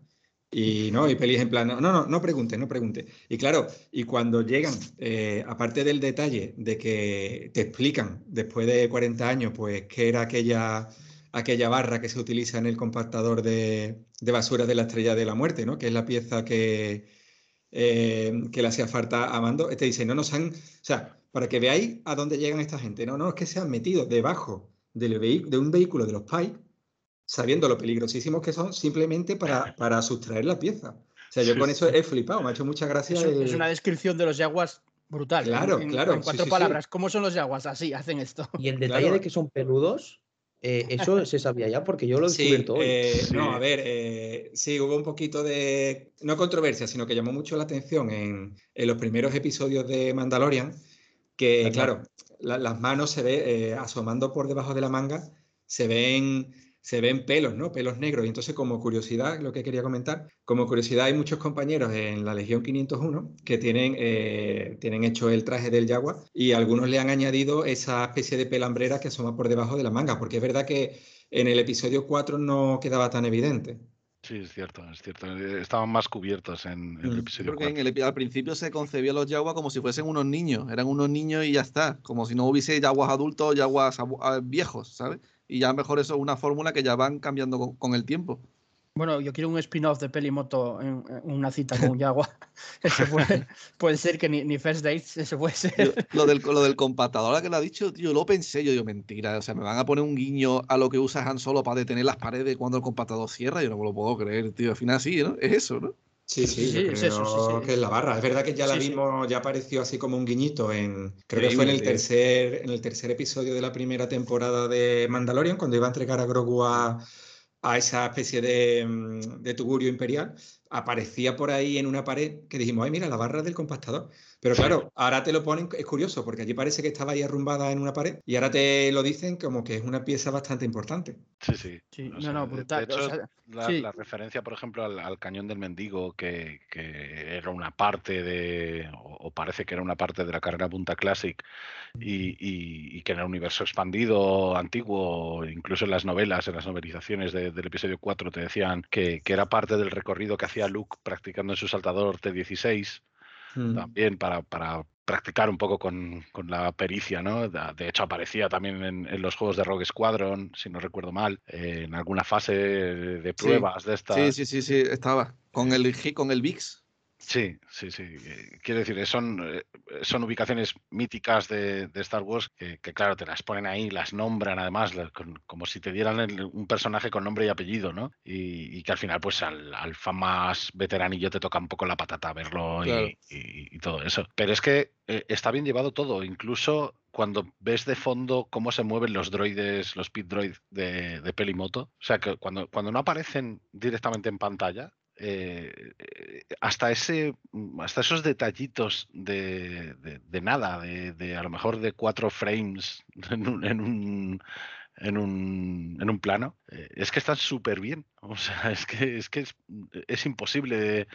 S5: Y no, y Pelis en plan, no, no, no pregunte, no pregunte. Y claro, y cuando llegan, eh, aparte del detalle de que te explican después de 40 años, pues qué era aquella, aquella barra que se utiliza en el compactador de, de basura de la estrella de la muerte, ¿no? Que es la pieza que eh, que le hacía falta a Mando, te dice, no nos han, o sea, para que veáis a dónde llegan esta gente, no, no, es que se han metido debajo del de un vehículo de los PAI, sabiendo lo peligrosísimos que son, simplemente para, para sustraer la pieza. O sea, yo con eso he flipado, me ha hecho mucha gracia.
S1: Es, el... es una descripción de los Jaguars brutal.
S5: Claro,
S1: en,
S5: claro.
S1: En cuatro
S5: sí,
S1: palabras,
S5: sí.
S1: ¿cómo son los Jaguars? Así, hacen esto.
S4: Y el detalle claro. de que son peludos, eh, eso se sabía ya porque yo lo he descubierto
S5: sí,
S4: hoy.
S5: Eh, sí. No, a ver, eh, sí, hubo un poquito de, no controversia, sino que llamó mucho la atención en, en los primeros episodios de Mandalorian, que Ajá. claro, la, las manos se ve eh, asomando por debajo de la manga, se ven se ven pelos, ¿no? Pelos negros. Y entonces, como curiosidad, lo que quería comentar, como curiosidad, hay muchos compañeros en la Legión 501 que tienen, eh, tienen hecho el traje del Jaguar y algunos le han añadido esa especie de pelambrera que asoma por debajo de la manga, porque es verdad que en el episodio 4 no quedaba tan evidente.
S2: Sí, es cierto, es cierto. Estaban más cubiertos en, en el episodio
S3: Porque 4. En el, al principio se concebía los yaguas como si fuesen unos niños. Eran unos niños y ya está. Como si no hubiese yaguas adultos o yaguas viejos, ¿sabes? Y ya mejor eso es una fórmula que ya van cambiando con, con el tiempo.
S1: Bueno, yo quiero un spin-off de Pelimoto en, en, una cita con un Yagua. eso puede, puede, ser que ni, ni, First Dates, eso puede ser.
S3: Lo del, lo del compactador que lo ha dicho, tío, lo pensé, yo digo, mentira. O sea, me van a poner un guiño a lo que usa Han Solo para detener las paredes cuando el compactador cierra. Yo no me lo puedo creer, tío. Al final sí, ¿no? Es eso, ¿no?
S5: Sí, sí, sí, creo es eso, sí, que es la barra. Es verdad que ya la vimos, ya apareció así como un guiñito en, creo que fue en el tercer, en el tercer episodio de la primera temporada de Mandalorian, cuando iba a entregar a Grogu a, a esa especie de, mm, de tugurio imperial. Aparecía por ahí en una pared que dijimos, ay, mira, la barra del compactador. Pero claro, ahora te lo ponen, es curioso, porque allí parece que estaba ahí arrumbada en una pared y ahora te lo dicen como que es una pieza bastante importante.
S2: Sí, sí.
S1: No,
S2: sea,
S1: no, brutal.
S2: De
S1: o
S2: hecho,
S1: sea,
S2: la,
S1: sí.
S2: la referencia, por ejemplo, al, al cañón del mendigo, que, que era una parte de, o, o parece que era una parte de la carrera Punta Classic, y, y- y que en el universo expandido antiguo, incluso en las novelas, en las novelizaciones de- del episodio 4, te decían que, que era parte del recorrido que hacía Luke practicando en su saltador T-16
S5: Mm.
S2: también para, para practicar un poco con, con la pericia, ¿no? De hecho, aparecía también en, en los juegos de Rogue Squadron, si no recuerdo mal, eh, en alguna fase de
S3: Sí.
S2: pruebas de estas.
S3: Sí, sí, sí, sí, estaba. Con el, G- con el VIX.
S2: Sí, sí, sí. eh, Quiero decir, son, eh, son ubicaciones míticas de, de Star Wars que, que, claro, te las ponen ahí, las nombran además, con- como si te dieran el- un personaje con nombre y apellido, ¿no? Y, y que al final, pues al, al fan más veteranillo te toca un poco la patata verlo y-
S3: Claro.
S2: y, y todo eso. Pero es que eh, está bien llevado todo, incluso cuando ves de fondo cómo se mueven los droides, los pit droids de, de Pelimoto, o sea, que cuando, cuando no aparecen directamente en pantalla, eh, eh, hasta ese mm, hasta esos detallitos de, de- nada, de, a lo mejor de cuatro frames en un, en un, en un, en un plano, eh, es que están súper bien. O sea, es que es, que es, es imposible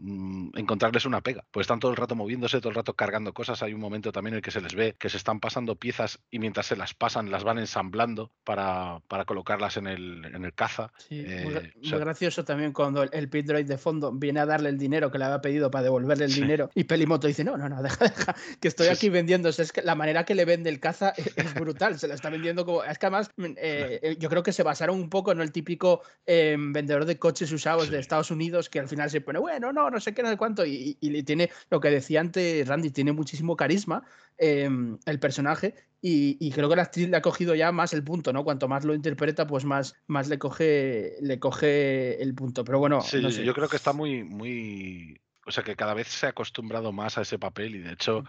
S2: mm, encontrarles una pega. Pues están todo el rato moviéndose, todo el rato cargando cosas. Hay un momento también en el que se les ve que se están pasando piezas y mientras se las pasan las van ensamblando para, para colocarlas en el, en el caza.
S1: Sí, muy,
S2: Eh, o sea,
S1: gracioso también cuando el, el pit droid de fondo viene a darle el dinero que le había pedido para devolverle el
S2: Sí.
S1: dinero y Pelimoto dice, no, no, no, deja, deja, que estoy aquí vendiéndose. Es que la manera que le vende el caza es, es brutal, se la está vendiendo como... Es que además mm, eh, eh, yo creo que se basaron un poco en el típico eh, vendedor de coches usados de. Estados Unidos que al final se pone, bueno, no, no sé qué, no sé cuánto, y, y le tiene, lo que decía antes Randy, tiene muchísimo carisma em, el personaje y, y creo que la actriz le ha cogido ya más el punto, ¿no? Cuanto más lo interpreta, pues más, más le, coge, le coge el punto. Pero bueno,
S2: Sí,
S1: no sé.
S2: yo creo que está muy, muy. O sea, que cada vez se ha acostumbrado más a ese papel y de hecho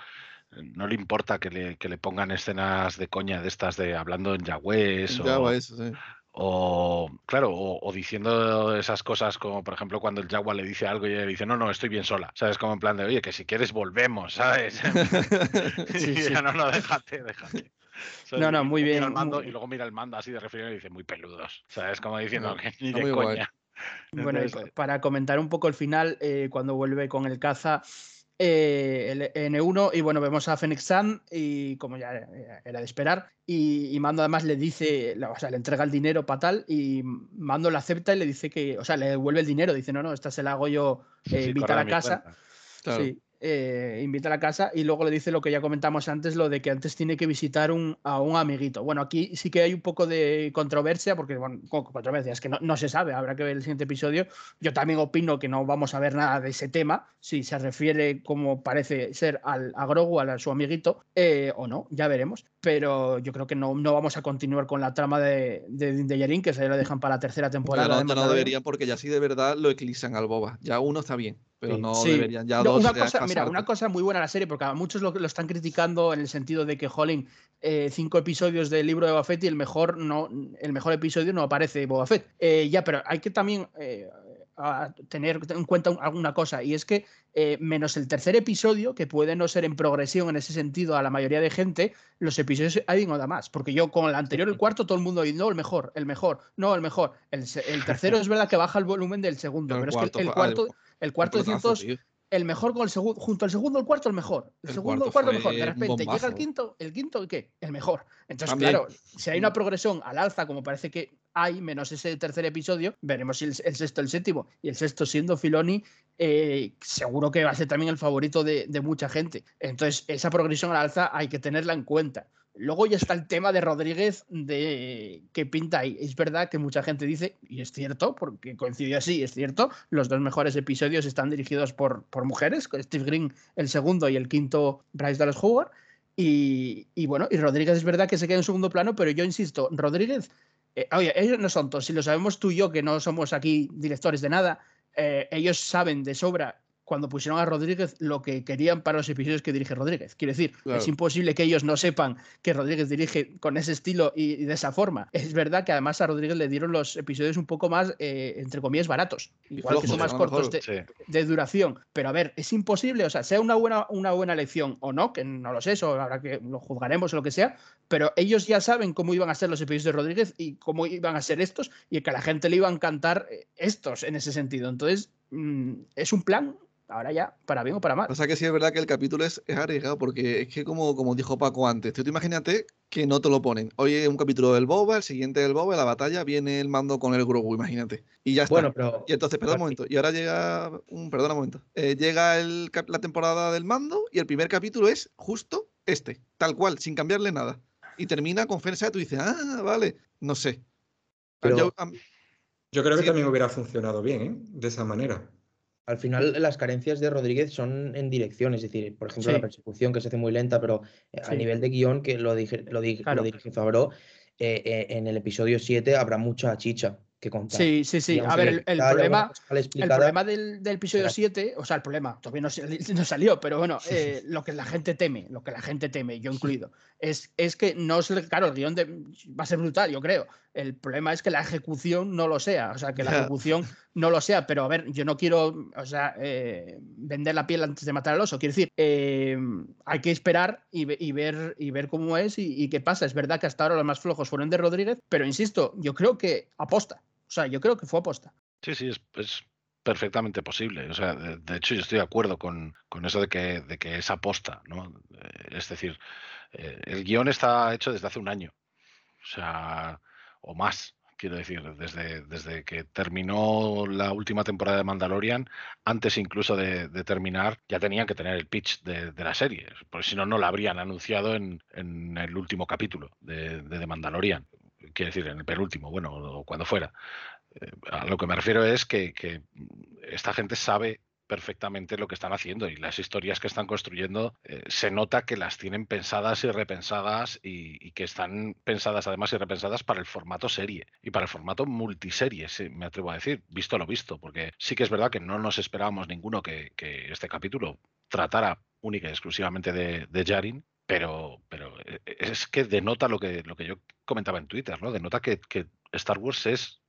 S2: eh, no le importa que le, que le pongan escenas de coña de estas de hablando en yagüés
S3: Ya
S2: o,
S3: eso, sí.
S2: O, claro, o, o diciendo esas cosas como por ejemplo cuando el Jaguar le dice algo y ella le dice, no, no, estoy bien sola. ¿Sabes? Como en plan de, oye, que si quieres volvemos, ¿sabes?
S1: Sí,
S2: y
S1: sí.
S2: ella, no, no, déjate, déjate. ¿Sabes?
S1: No, no, muy
S2: mira
S1: bien,
S2: mando,
S1: muy-
S2: y luego mira el mando así de refrigerio y dice, muy peludos. ¿Sabes? Como diciendo
S3: No,
S2: que ni
S3: está
S2: de
S3: muy guay.
S2: coña.
S1: Bueno,
S2: Entonces,
S1: pa- para comentar un poco el final, eh, cuando vuelve con el caza eh, el N1, y bueno, vemos a Phoenix Sun, y como ya era de esperar, y, y Mando además le dice, o sea, le entrega el dinero para tal, y Mando lo acepta y le dice que, o sea, le devuelve el dinero, dice, no, no, esta se la hago yo, eh,
S2: sí,
S1: invita a la casa.
S3: Claro.
S1: Sí, eh, invita a la casa y luego le dice lo que ya comentamos antes, lo de que antes tiene que visitar un, a un amiguito. Bueno, aquí sí que hay un poco de controversia, porque, bueno, co- controversia, es que no, no se sabe, habrá que ver el siguiente episodio. Yo también opino que no vamos a ver nada de ese tema, si se refiere como parece ser al, a Grogu, al- a su amiguito, eh, o no, ya veremos. Pero yo creo que no, no vamos a continuar con la trama de, de, de Yarin, que se lo dejan para la tercera temporada.
S3: No, no deberían porque ya sí de verdad lo eclipsan al boba. Ya uno está bien, pero
S1: Sí.
S3: no
S1: Sí.
S3: deberían ya
S1: No,
S3: dos.
S1: una cosa, mira, una cosa muy buena la serie, porque a muchos lo, lo están criticando en el sentido de que, jolín, eh, cinco episodios del libro de Boba Fett y el mejor, no, el mejor episodio no aparece Boba Fett. Eh, ya, pero hay que también eh, a tener en cuenta un- alguna cosa, y es que eh, menos el tercer episodio, que puede no ser en progresión en ese sentido a la mayoría de gente, los episodios hay nada más. Porque yo con el anterior, el cuarto, todo el mundo dice, no, el mejor, el mejor, no, el mejor. El, el tercero es verdad que baja el volumen del segundo,
S3: Pero
S1: es que el- el
S3: cuarto
S1: el cuarto de cientos el mejor con el segundo, junto al segundo, el cuarto, el mejor. El,
S3: El
S1: segundo, el
S3: cuarto
S1: el mejor. De repente llega el quinto, el quinto, ¿y qué? El mejor. Entonces,
S3: También.
S1: claro, si hay una progresión al alza, como parece que hay, menos ese tercer episodio, veremos el, el sexto, el séptimo, y el sexto siendo Filoni, eh, seguro que va a ser también el favorito de, mucha gente. Entonces, esa progresión al alza hay que tenerla en cuenta. Luego ya está el tema de Rodríguez de qué pinta ahí. Es verdad que mucha gente dice, y es cierto, porque coincidió así, es cierto, los dos mejores episodios están dirigidos por, por mujeres, Steve Green el segundo y el quinto Bryce Dallas Howard. Y, y bueno, y Rodríguez es verdad que se queda en segundo plano, pero yo insisto, Rodríguez, eh, oye, ellos no son tontos, si lo sabemos tú y yo, que no somos aquí directores de nada, eh, ellos saben de sobra cuando pusieron a Rodríguez lo que querían para los episodios que dirige Rodríguez. Quiero decir,
S3: Claro.
S1: es imposible que ellos no sepan que Rodríguez dirige con ese estilo y, y de esa forma. Es verdad que además a Rodríguez le dieron los episodios un poco más, eh, entre comillas, baratos. Igual que son más cortos
S3: mejor.
S1: de,
S2: Sí.
S1: de duración. Pero a ver, es imposible, o sea, sea una buena, una buena elección o no, que no lo sé, eso ahora que lo juzgaremos o lo que sea, pero ellos ya saben cómo iban a ser los episodios de Rodríguez y cómo iban a ser estos y que a la gente le iban a encantar eh, estos en ese sentido. Entonces, mm, es un plan, ahora ya, para bien o para mal.
S3: O sea que sí es verdad que el capítulo es, es arriesgado porque es que como, como dijo Paco antes, tú te imagínate que no te lo ponen. Hoy es un capítulo del Boba, el siguiente del Boba, la batalla, viene el mando con el Grogu, imagínate. Y ya está.
S4: Bueno, pero
S3: Y entonces, perdón un
S4: Aquí-
S3: momento, y ahora llega, un, perdona un momento, Eh, llega el la temporada del mando y el primer capítulo es justo este, tal cual, sin cambiarle nada. Y termina con Fensa y tú dices, ah, vale, no sé.
S4: Pero-
S3: Yo-
S5: creo que
S3: Sí.
S5: también hubiera funcionado bien, ¿eh? De esa manera.
S4: Al final las carencias de Rodríguez son en dirección, es decir, por ejemplo,
S1: Sí.
S4: la persecución que se hace muy lenta, pero eh, a nivel de guion, que lo, dije, lo, di- lo dirige Favreau, eh, eh, en el episodio 7 habrá mucha chicha que contar.
S1: Sí, sí, sí.
S4: Digamos
S1: A ver, el, problema, el problema del, del episodio
S4: será-
S1: 7, o sea, el problema, todavía no, no salió, pero bueno, eh, lo que la gente teme, lo que la gente teme, yo incluido, es, es que no es, claro, el guion de- va a ser brutal, yo creo. El problema es que la ejecución no lo sea, o sea, que la ejecución no lo sea, pero a ver, yo no quiero, o sea, eh, vender la piel antes de matar al oso, quiero decir, eh, hay que esperar y, y ver, y ver cómo es y, qué pasa. Es verdad que hasta ahora los más flojos fueron de Rodríguez, pero insisto, yo creo que aposta. O sea, yo creo que fue aposta.
S2: Sí, sí, es, es perfectamente posible. O sea, de, hecho, yo estoy de acuerdo con, con eso de que, de que es aposta, ¿no? Eh, Es decir, el guion está hecho desde hace un año. O sea, o más, quiero decir, desde, desde que terminó la última temporada de Mandalorian, antes incluso de, terminar, ya tenían que tener el pitch de, de la serie. Porque si no, no la habrían anunciado en, en el último capítulo de, de Mandalorian. Quiero decir, en el penúltimo, bueno, o cuando fuera. Eh, a lo que me refiero es que, que esta gente sabe perfectamente lo que están haciendo y las historias que están construyendo eh, se nota que las tienen pensadas y repensadas y, que están pensadas además y repensadas para el formato serie y para el formato multiserie, sí, me atrevo a decir, visto lo visto, porque sí que es verdad que no nos esperábamos ninguno que, este capítulo tratara única y exclusivamente de, de Yarin, pero, pero eh, es que denota lo que, lo que yo comentaba en Twitter, ¿no? Denota que Star Wars es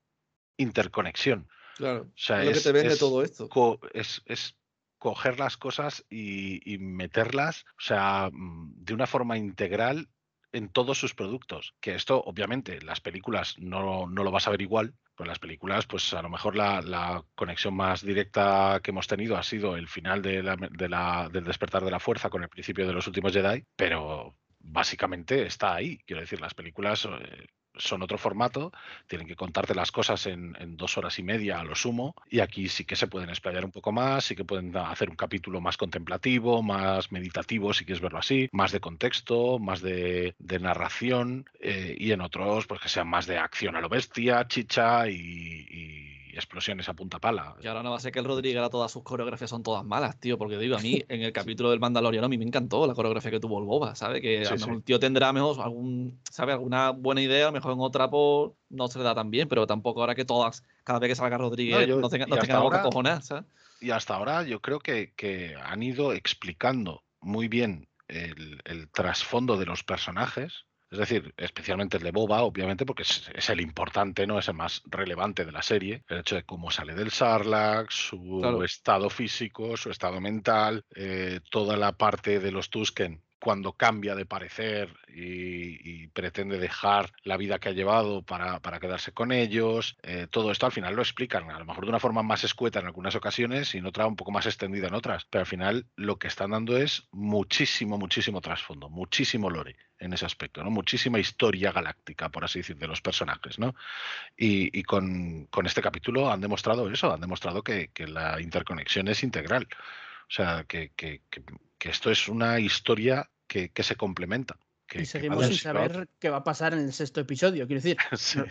S2: interconexión.
S3: Claro,
S2: O sea,
S3: es lo que te vende
S2: es
S3: todo esto.
S2: co- es, es coger las cosas y, y meterlas, o sea, mm, de una forma integral en todos sus productos. Que esto, obviamente, las películas no, no lo vas a ver igual, pero las películas, pues a lo mejor la, la conexión más directa que hemos tenido ha sido el final de la- de la- del despertar de la fuerza con el principio de los últimos Jedi, pero básicamente está ahí. Quiero decir, las películas eh, son otro formato, tienen que contarte las cosas en, dos horas y media a lo sumo, y aquí sí que se pueden explayar un poco más, sí que pueden hacer un capítulo más contemplativo, más meditativo, si quieres verlo así, más de contexto, más de, narración, eh, y en otros, pues que sean más de acción a lo bestia, chicha y explosiones a punta pala.
S3: Y ahora no va a ser que el Rodríguez ahora todas sus coreografías son todas malas, tío, porque digo, a mí en el capítulo del Mandaloriano a mí me encantó la coreografía que tuvo el Boba, ¿sabes? Que a
S2: Sí,
S3: lo mejor
S2: sí.
S3: el tío tendrá mejor algún, ¿sabes? Alguna buena idea, a lo mejor en otra por no se le da tan bien, pero tampoco ahora que todas, cada vez que salga Rodríguez, no,
S2: yo-
S3: tenga, no tenga boca
S2: ahora-
S3: cojonada, ¿sabes?
S2: Y hasta ahora yo creo que, que han ido explicando muy bien el, el trasfondo de los personajes. Es decir, especialmente el de Boba, obviamente, porque es, es el importante, ¿no? Es el más relevante de la serie. El hecho de cómo sale del Sarlacc, su
S3: Claro.
S2: estado físico, su estado mental, eh, toda la parte de los Tusken cuando cambia de parecer y, y pretende dejar la vida que ha llevado para, para quedarse con ellos. eh, todo esto al final lo explican, a lo mejor de una forma más escueta en algunas ocasiones y en otra un poco más extendida en otras. Pero al final lo que están dando es muchísimo, muchísimo trasfondo, muchísimo lore en ese aspecto, ¿no? Muchísima historia galáctica, por así decir, de los personajes, ¿no? Y, y con, con este capítulo han demostrado eso, han demostrado que, que la interconexión es integral. O sea, que, que- que- que esto es una historia que, que se complementa, que,
S1: y seguimos sin saber qué va a pasar en el sexto episodio. Quiero decir,
S2: Sí.
S1: no-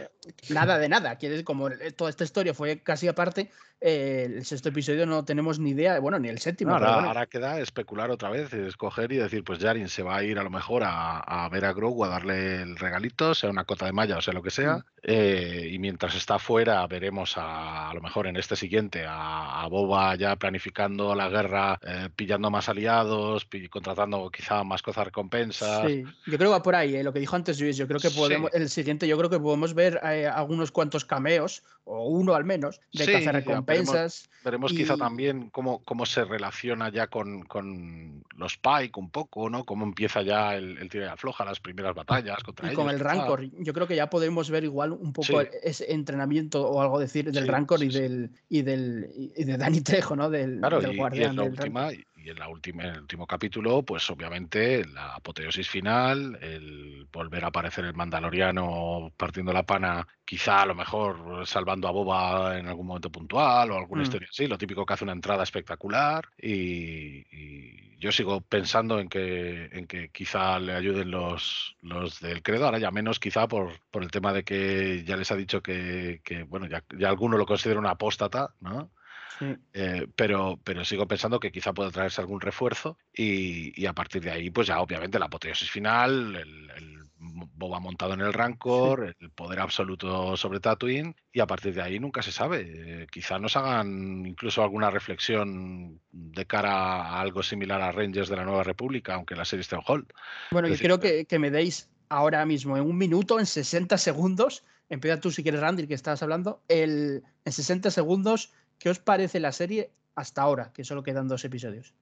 S1: nada de nada. Quiere decir, como toda esta historia fue casi aparte, eh, el sexto episodio no tenemos ni idea, bueno, ni el séptimo.
S2: No, ahora,
S1: bueno.
S2: ahora queda especular otra vez, escoger y decir, pues Jarin se va a ir a lo mejor a, a ver a Grogu, a darle el regalito, sea una cota de malla o sea lo que sea.
S1: Mm.
S2: eh, y mientras está fuera, veremos a, a lo mejor en este siguiente a, a Boba ya planificando la guerra, eh, pillando más aliados, pi- contratando quizá más cosas recompensas.
S1: Sí, yo creo que va por ahí, eh, lo que dijo antes Luis. Yo creo que
S2: Sí.
S1: podemos, el siguiente, yo creo que podemos ver eh, algunos cuantos cameos, o uno al menos, de
S2: Sí, ya
S1: cazarrecompensas.
S2: Veremos quizá también cómo, cómo se relaciona ya con, con los Pike un poco, ¿no? Cómo empieza ya el, el tira y afloja, las primeras batallas contra
S1: Y con el. Rancor, yo creo que ya podemos ver igual un poco
S2: Sí.
S1: ese entrenamiento o algo decir del Rancor y del y del y de Dani Trejo, ¿no? Del,
S2: Claro,
S1: del
S2: y
S1: guardián
S2: la
S1: del
S2: última, y en la última, en el último capítulo, pues obviamente la apoteosis final, el volver a aparecer el Mandaloriano partiendo la pana, quizá a lo mejor salvando a Boba en algún momento puntual o alguna
S1: Mm.
S2: historia así, lo típico que hace una entrada espectacular. Y, y yo sigo pensando en que, en que quizá le ayuden los, los del credo, ahora ya menos quizá por, por el tema de que ya les ha dicho que, que, bueno, ya, ya alguno lo considera una apóstata, ¿no?
S1: Sí.
S2: Eh, pero, pero sigo pensando que quizá pueda traerse algún refuerzo y, y a partir de ahí, pues ya obviamente la apoteosis final, el, el Boba montado en el Rancor, el poder absoluto sobre Tatooine y a partir de ahí nunca se sabe. Eh, quizá nos hagan incluso alguna reflexión de cara a algo similar a Rangers de la Nueva República, aunque la serie esté en hold.
S1: Bueno,
S2: Es
S1: yo
S2: decir,
S1: quiero que, que me deis ahora mismo, en un minuto, en 60 segundos, empieza tú si quieres, Randy, que estabas hablando, el, en 60 segundos, ¿qué os parece la serie hasta ahora? Que solo quedan dos episodios.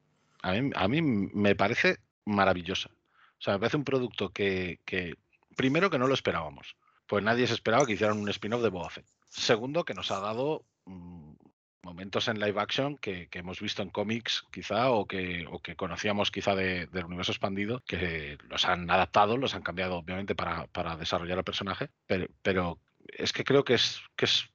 S2: A mí, me parece maravillosa. O sea, me parece un producto que, primero, que no lo esperábamos. Pues nadie se esperaba que hicieran un spin-off de Boba Fett. Segundo, que nos ha dado mm, momentos en live action que, hemos visto en cómics, quizá, o que, conocíamos quizá de- del universo expandido, que los han adaptado, los han cambiado, obviamente, para, para desarrollar el personaje. Pero, pero es que creo que es, que es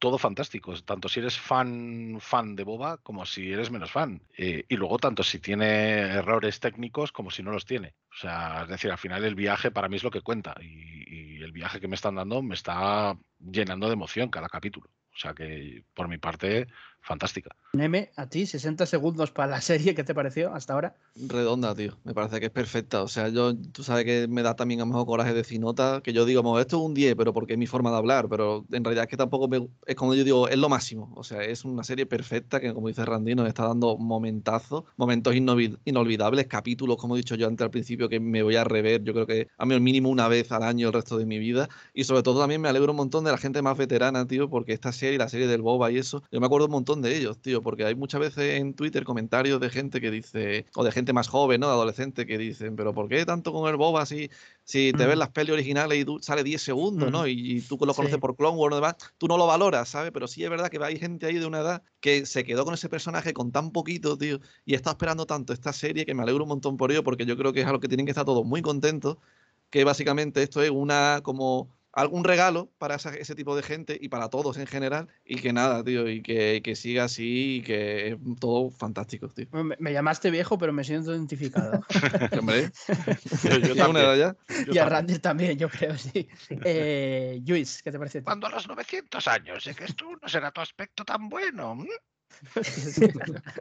S2: todo fantástico, tanto si eres fan fan de Boba como si eres menos fan. Eh, y luego tanto si tiene errores técnicos como si no los tiene. O sea, es decir, al final el viaje para mí es lo que cuenta y, y el viaje que me están dando me está llenando de emoción cada capítulo. O sea que por mi parte, fantástica.
S1: Neme, a ti, 60 segundos para la serie, ¿qué te pareció hasta ahora?
S3: Redonda, tío. Me parece que es perfecta. O sea, yo, tú sabes que me da también a lo mejor coraje decir nota, que yo digo, "Bueno, esto es un 10, pero porque es mi forma de hablar, pero en realidad es que tampoco me, es cuando yo digo, es lo máximo. O sea, es una serie perfecta que, como dice Randy, nos está dando momentazos, momentos inolvid- inolvidables, capítulos, como he dicho yo antes al principio, que me voy a rever, yo creo que a mí al mínimo una vez al año el resto de mi vida. Y sobre todo también me alegro un montón de la gente más veterana, tío, porque esta serie, la serie del Boba y eso, yo me acuerdo un montón de ellos, tío, porque hay muchas veces en Twitter comentarios de gente que dice, o de gente más joven, ¿no? De adolescente que dicen, pero ¿por qué tanto con el Boba si, si te ves las pelis originales y tú sale 10 segundos, ¿no? Y, y tú lo conoces
S1: Sí.
S3: por Clone Wars, demás, tú no lo valoras, ¿sabes? Pero sí es verdad que hay gente ahí de una edad que se quedó con ese personaje con tan poquito, tío, y está esperando tanto esta serie que me alegro un montón por ello, porque yo creo que es algo que tienen que estar todos muy contentos, que básicamente esto es una como algún regalo para esa- ese tipo de gente y para todos en general, y que nada, tío, y que, que siga así y que es todo fantástico, tío.
S1: Me, me llamaste viejo, pero me siento identificado.
S3: Hombre,
S2: Yo, yo
S3: ¿tienes una
S2: también,
S3: edad ya?
S2: yo
S1: y a
S2: también.
S1: Randy también, yo creo, sí. Eh, Luis, ¿qué te parece?
S2: Cuando a los 900 años, sé que esto no será tu aspecto tan bueno.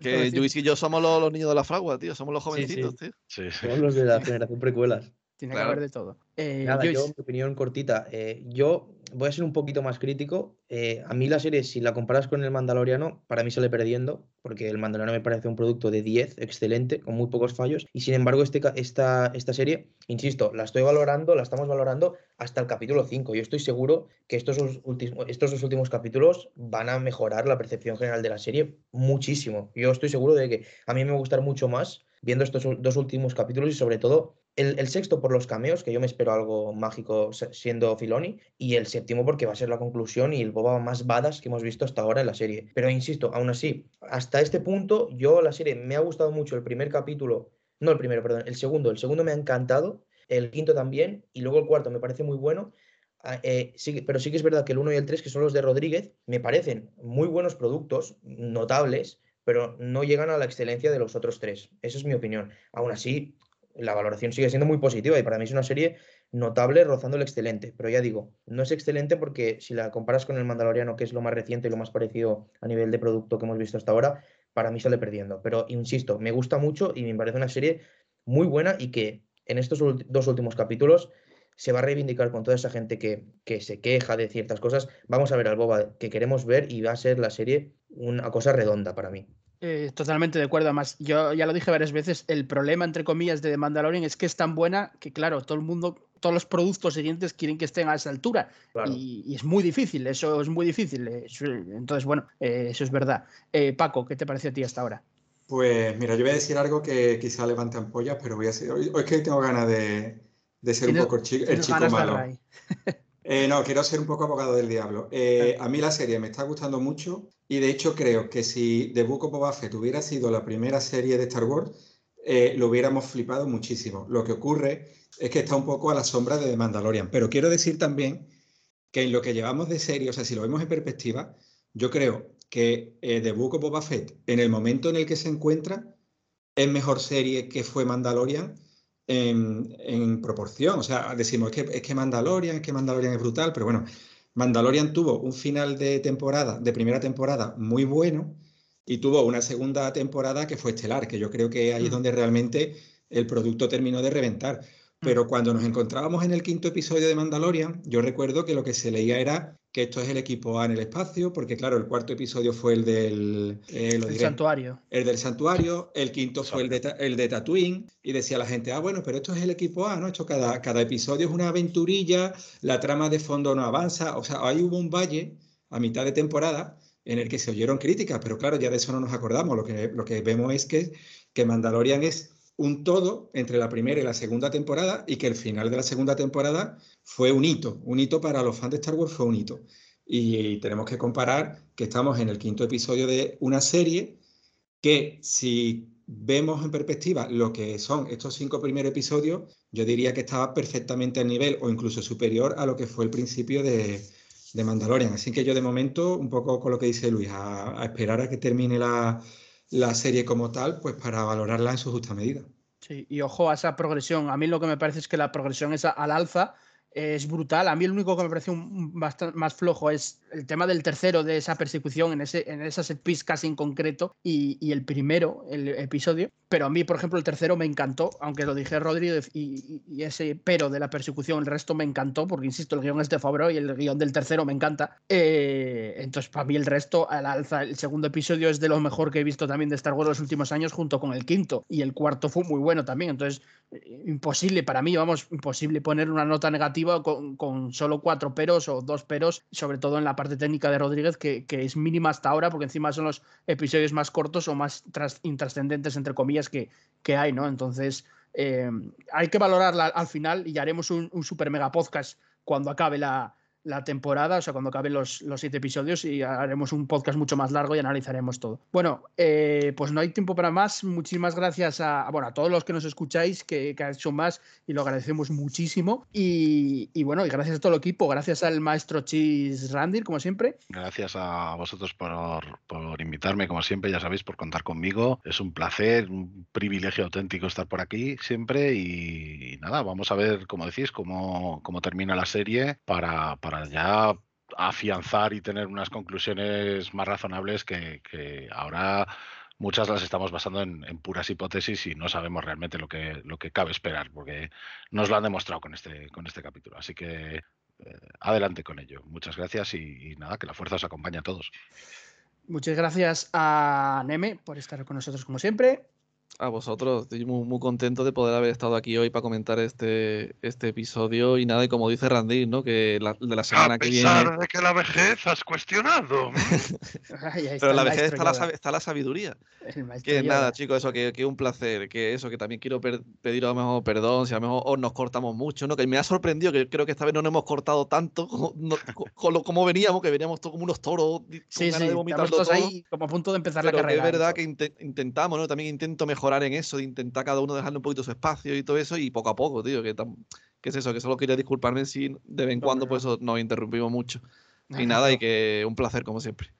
S3: Que Luis y yo somos los, los niños de la fragua, tío, somos los
S4: Sí, sí.
S3: jovencitos, tío.
S2: Sí, sí.
S4: Somos los de la generación precuelas.
S1: Tiene
S3: Claro.
S1: que haber de todo. Eh,
S4: Nada, yo, mi opinión cortita. eh, yo voy a ser un poquito más crítico. eh, a mí la serie, si la comparas con el Mandaloriano, para mí sale perdiendo, porque el Mandaloriano me parece un producto de 10, excelente, con muy pocos fallos. Y sin embargo, este, esta, esta serie, insisto, la estoy valorando, la estamos valorando hasta el capítulo 5. Yo estoy seguro que estos, dos últimos, estos dos últimos capítulos van a mejorar la percepción general de la serie muchísimo. Yo estoy seguro de que a mí me va a gustar mucho más viendo estos dos últimos capítulos y sobre todo el, sexto por los cameos, que yo me espero algo mágico siendo Filoni, y el séptimo porque va a ser la conclusión y el boba más badass que hemos visto hasta ahora en la serie. Pero insisto, aún así, hasta este punto, yo la serie me ha gustado mucho el primer capítulo, no el primero, perdón, el segundo, el segundo me ha encantado, el quinto también, y luego el cuarto me parece muy bueno. Ah, eh, sí pero sí que es verdad que el 1 y el 3, que son los de Rodríguez, me parecen muy buenos productos, notables, pero no llegan a la excelencia de los otros tres. Esa es mi opinión. Aún así, la valoración sigue siendo muy positiva y para mí es una serie notable rozando el excelente. Pero ya digo, no es excelente porque si la comparas con el Mandaloriano, que es lo más reciente y lo más parecido a nivel de producto que hemos visto hasta ahora, para mí sale perdiendo. Pero insisto, me gusta mucho y me parece una serie muy buena y que en estos dos últimos capítulos se va a reivindicar con toda esa gente que, que, se queja de ciertas cosas. Vamos a ver al Boba que queremos ver y va a ser la serie una cosa redonda para mí.
S1: Eh, totalmente de acuerdo. Además, yo ya lo dije varias veces, el problema, entre comillas, de The Mandalorian es que es tan buena que, claro, todo el mundo, todos los productos siguientes quieren que estén a esa altura. Y, es muy difícil, eso es muy difícil. entonces, bueno, eh, eso es verdad. Eh, Paco, ¿qué te pareció a ti hasta ahora?
S5: Pues mira, yo voy a decir algo que quizá levante ampollas, pero voy a ser, hoy, es que tengo ganas de, ser un poco el chico, el chico malo. Eh, no, quiero ser un poco abogado del diablo. Eh, a mí la serie me está gustando mucho y de hecho creo que si The Book of Boba Fett hubiera sido la primera serie de Star Wars, eh, lo hubiéramos flipado muchísimo. Lo que ocurre es que está un poco a la sombra de The Mandalorian. Pero quiero decir también que en lo que llevamos de serie, o sea, si lo vemos en perspectiva, yo creo que The Book of Boba Fett, en el momento en el que se encuentra, es mejor serie que fue Mandalorian en, proporción. O sea, decimos, es que, es que Mandalorian, es que Mandalorian es brutal, pero bueno, Mandalorian tuvo un final de temporada, de primera temporada, muy bueno y tuvo una segunda temporada que fue estelar, que yo creo que ahí es mm. donde realmente el producto terminó de reventar. Pero cuando nos encontrábamos en el quinto episodio de Mandalorian, yo recuerdo que lo que se leía era que esto es el equipo A en el espacio, porque claro, el cuarto episodio fue el del
S1: eh, santuario.
S5: El del santuario, el quinto fue el de, el de Tatooine, y decía la gente, ah, bueno, pero esto es el equipo A, ¿no? Esto cada, cada episodio es una aventurilla, la trama de fondo no avanza, o sea, ahí hubo un valle a mitad de temporada en el que se oyeron críticas, pero claro, ya de eso no nos acordamos, lo que, lo que vemos es que, que Mandalorian es un todo entre la primera y la segunda temporada y que el final de la segunda temporada fue un hito, un hito para los fans de Star Wars fue un hito. Y tenemos que comparar que estamos en el quinto episodio de una serie que si vemos en perspectiva lo que son estos cinco primeros episodios, yo diría que estaba perfectamente al nivel o incluso superior a lo que fue el principio de, de Mandalorian. Así que yo de momento, un poco con lo que dice Luis, a esperar a que termine la, la serie como tal, pues para valorarla en su justa medida.
S1: Sí, y ojo a esa progresión. A mí lo que me parece es que la progresión es al alza es brutal. A mí el único que me parece un, más flojo es el tema del tercero de esa persecución en, ese, en casi en concreto y, y, el primero, el episodio. Pero a mí, por ejemplo, el tercero me encantó, aunque lo dije Rodríguez y, ese pero de la persecución, el resto me encantó, porque insisto, el guion es de Favreau y el guion del tercero me encanta. Eh, entonces, para mí el resto, al alza, el segundo episodio es de lo mejor que he visto también de Star Wars los últimos años, junto con el quinto. Y el cuarto fue muy bueno también. Entonces, imposible para mí, vamos, imposible poner una nota negativa con, solo cuatro peros o dos peros, sobre todo en la parte técnica de Rodríguez, que, es mínima hasta ahora, porque encima son los episodios más cortos o más intrascendentes, entre comillas, que, que hay, ¿no? Entonces, eh, hay que valorarla al final y haremos un super mega podcast cuando acabe la, la temporada, o sea, cuando acaben los, los, siete episodios y haremos un podcast mucho más largo y analizaremos todo. Bueno, eh, pues no hay tiempo para más. Muchísimas gracias a, bueno, a todos los que nos escucháis, que, que ha hecho más y lo agradecemos muchísimo. Y, bueno, y gracias a todo el equipo, gracias al maestro Chis Randir, como siempre.
S2: Gracias a vosotros por, por invitarme, como siempre, ya sabéis, por contar conmigo. Es un placer, un privilegio auténtico estar por aquí siempre y, nada, vamos a ver, como decís, cómo, cómo termina la serie para ya afianzar y tener unas conclusiones más razonables que, ahora muchas las estamos basando en, puras hipótesis y no sabemos realmente lo que, lo que cabe esperar, porque nos lo han demostrado con este, con este capítulo. Así que eh, adelante con ello. Muchas gracias y, nada, que la fuerza os acompañe a todos.
S1: Muchas gracias a Neme por estar con nosotros como siempre
S3: a vosotros. Estoy muy, contento de poder haber estado aquí hoy para comentar este, este episodio. Y nada, y como dice Randy, ¿no? Que la, de la semana que viene.
S2: A pesar de que la vejez has cuestionado.
S3: Pero la vejez está la, está la, sabiduría. Que nada, chicos, eso, que, que, un placer. Que eso, que también quiero pedir a lo mejor perdón si a lo mejor nos cortamos mucho, ¿no? Que me ha sorprendido que creo que esta vez no nos hemos cortado tanto como, como, veníamos, que veníamos todos como unos toros.
S1: Sí, sí, de todos ahí como a punto de empezar la carrera.
S3: es verdad que intentamos, ¿no? También intento mejorar en eso, de intentar cada uno dejarle un poquito su espacio y todo eso, y poco a poco, tío, que, es eso, que solo quería disculparme si de vez en cuando pues nos interrumpimos mucho. Y nada, y que un placer como siempre.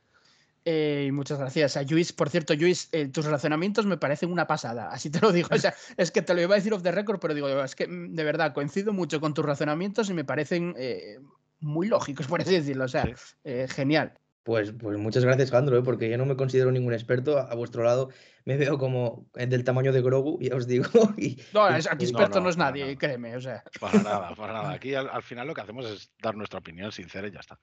S1: Eh, muchas gracias a Luis. Por cierto, Luis, eh, tus razonamientos me parecen una pasada, así te lo digo. O sea, es que te lo iba a decir off the record, pero digo, es que mm, de verdad coincido mucho con tus razonamientos y me parecen eh, muy lógicos, por así decirlo. O sea, eh, genial.
S4: Pues, pues muchas gracias, Jandro, ¿eh? porque yo no me considero ningún experto. A, a vuestro lado me veo como eh, del tamaño de Grogu, ya os digo. y-
S1: No, es- aquí
S2: No,
S1: experto
S2: no,
S1: no, es nadie,
S2: nada.
S1: créeme. O sea,
S2: Para nada, para nada. Aquí al, al final lo que hacemos es dar nuestra opinión sincera y ya está.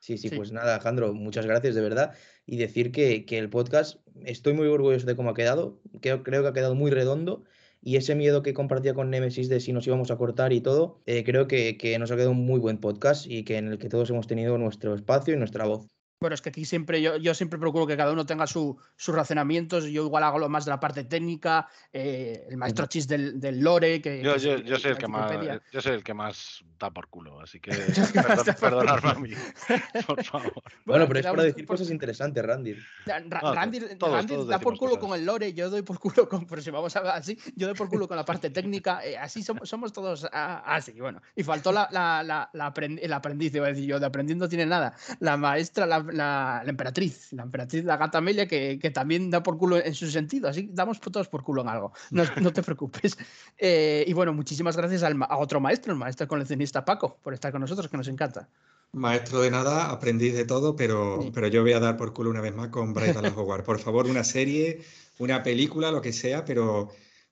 S4: Sí, sí,
S1: Sí.
S4: pues nada, Alejandro, muchas gracias de verdad. Y decir que, que el podcast, estoy muy orgulloso de cómo ha quedado. Creo, creo que ha quedado muy redondo. Y ese miedo que compartía con Nemesis de si nos íbamos a cortar y todo, eh, creo que, que nos ha quedado un muy buen podcast y que en el que todos hemos tenido nuestro espacio y nuestra voz.
S1: Bueno, es que aquí siempre yo, yo siempre procuro que cada uno tenga su- sus razonamientos. Yo igual hago lo más de la parte técnica, eh, el maestro chis del, del lore. Que,
S2: Yo,
S1: que
S2: yo, yo soy el
S1: la
S2: que más, yo soy el que más da por culo, así que perdon- perdonadme a mí, por favor.
S4: Bueno, pero es para decir
S1: por-
S4: cosas interesantes, Randy.
S1: Ra- Ra-
S2: No, to-
S1: Randy,
S2: todos-
S1: Randy
S2: todos
S1: da por culo
S2: cosas.
S1: con el lore, yo doy por culo con. Pero si vamos a ver así, yo doy por culo con la parte técnica. eh, así somos, somos todos ah, así. Bueno, y faltó la, la, la, la aprend- el aprendiz, iba a decir yo, de aprendiendo no tiene nada. La maestra, la, la- la emperatriz, la emperatriz, la gata Amelia, que, que también da por culo en su sentido. Así damos todos por culo en algo. No, no te preocupes. Eh, y bueno, muchísimas gracias al a otro maestro, el maestro coleccionista Paco, por estar con nosotros, que nos encanta.
S5: Maestro de nada, aprendiz de todo, pero,
S1: Sí.
S5: pero yo voy a dar por culo una vez más con Ballad Hogwarts. Por favor, una serie, una película, lo que sea, pero,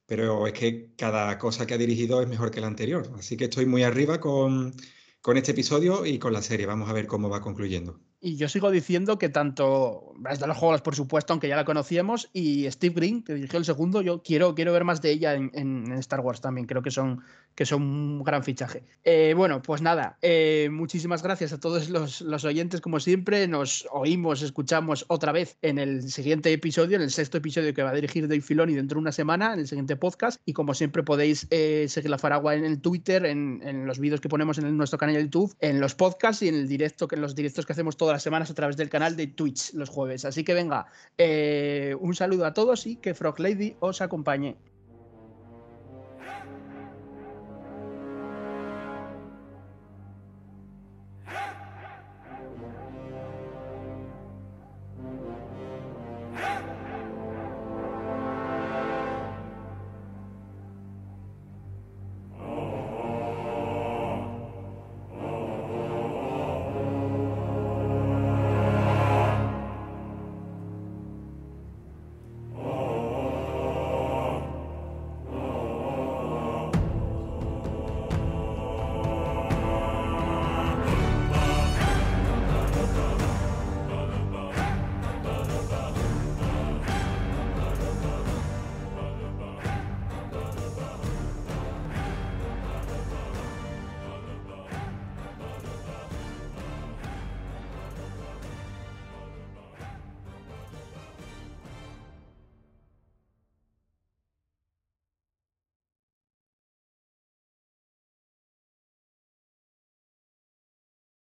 S5: pero es que cada cosa que ha dirigido es mejor que la anterior. Así que estoy muy arriba con, con este episodio y con la serie. Vamos a ver cómo va concluyendo.
S1: Y yo sigo diciendo que tanto Bryce de los Juegos, por supuesto, aunque ya la conocíamos, y Steve Green, que dirigió el segundo, yo quiero, quiero ver más de ella en, en- Star Wars también. Creo que son, que son un gran fichaje. Eh, bueno, pues nada, eh, muchísimas gracias a todos los, los oyentes, como siempre. Nos oímos, escuchamos otra vez en el siguiente episodio, en el sexto episodio que va a dirigir Dave Filoni dentro de una semana, en el siguiente podcast. Y como siempre, podéis eh, seguir la Faragua en el Twitter, en, en los vídeos que ponemos en nuestro canal de YouTube, en los podcasts y en el directo, que en los directos que hacemos las semanas a través del canal de Twitch los jueves. Así que venga, eh, un saludo a todos y que Frog Lady os acompañe.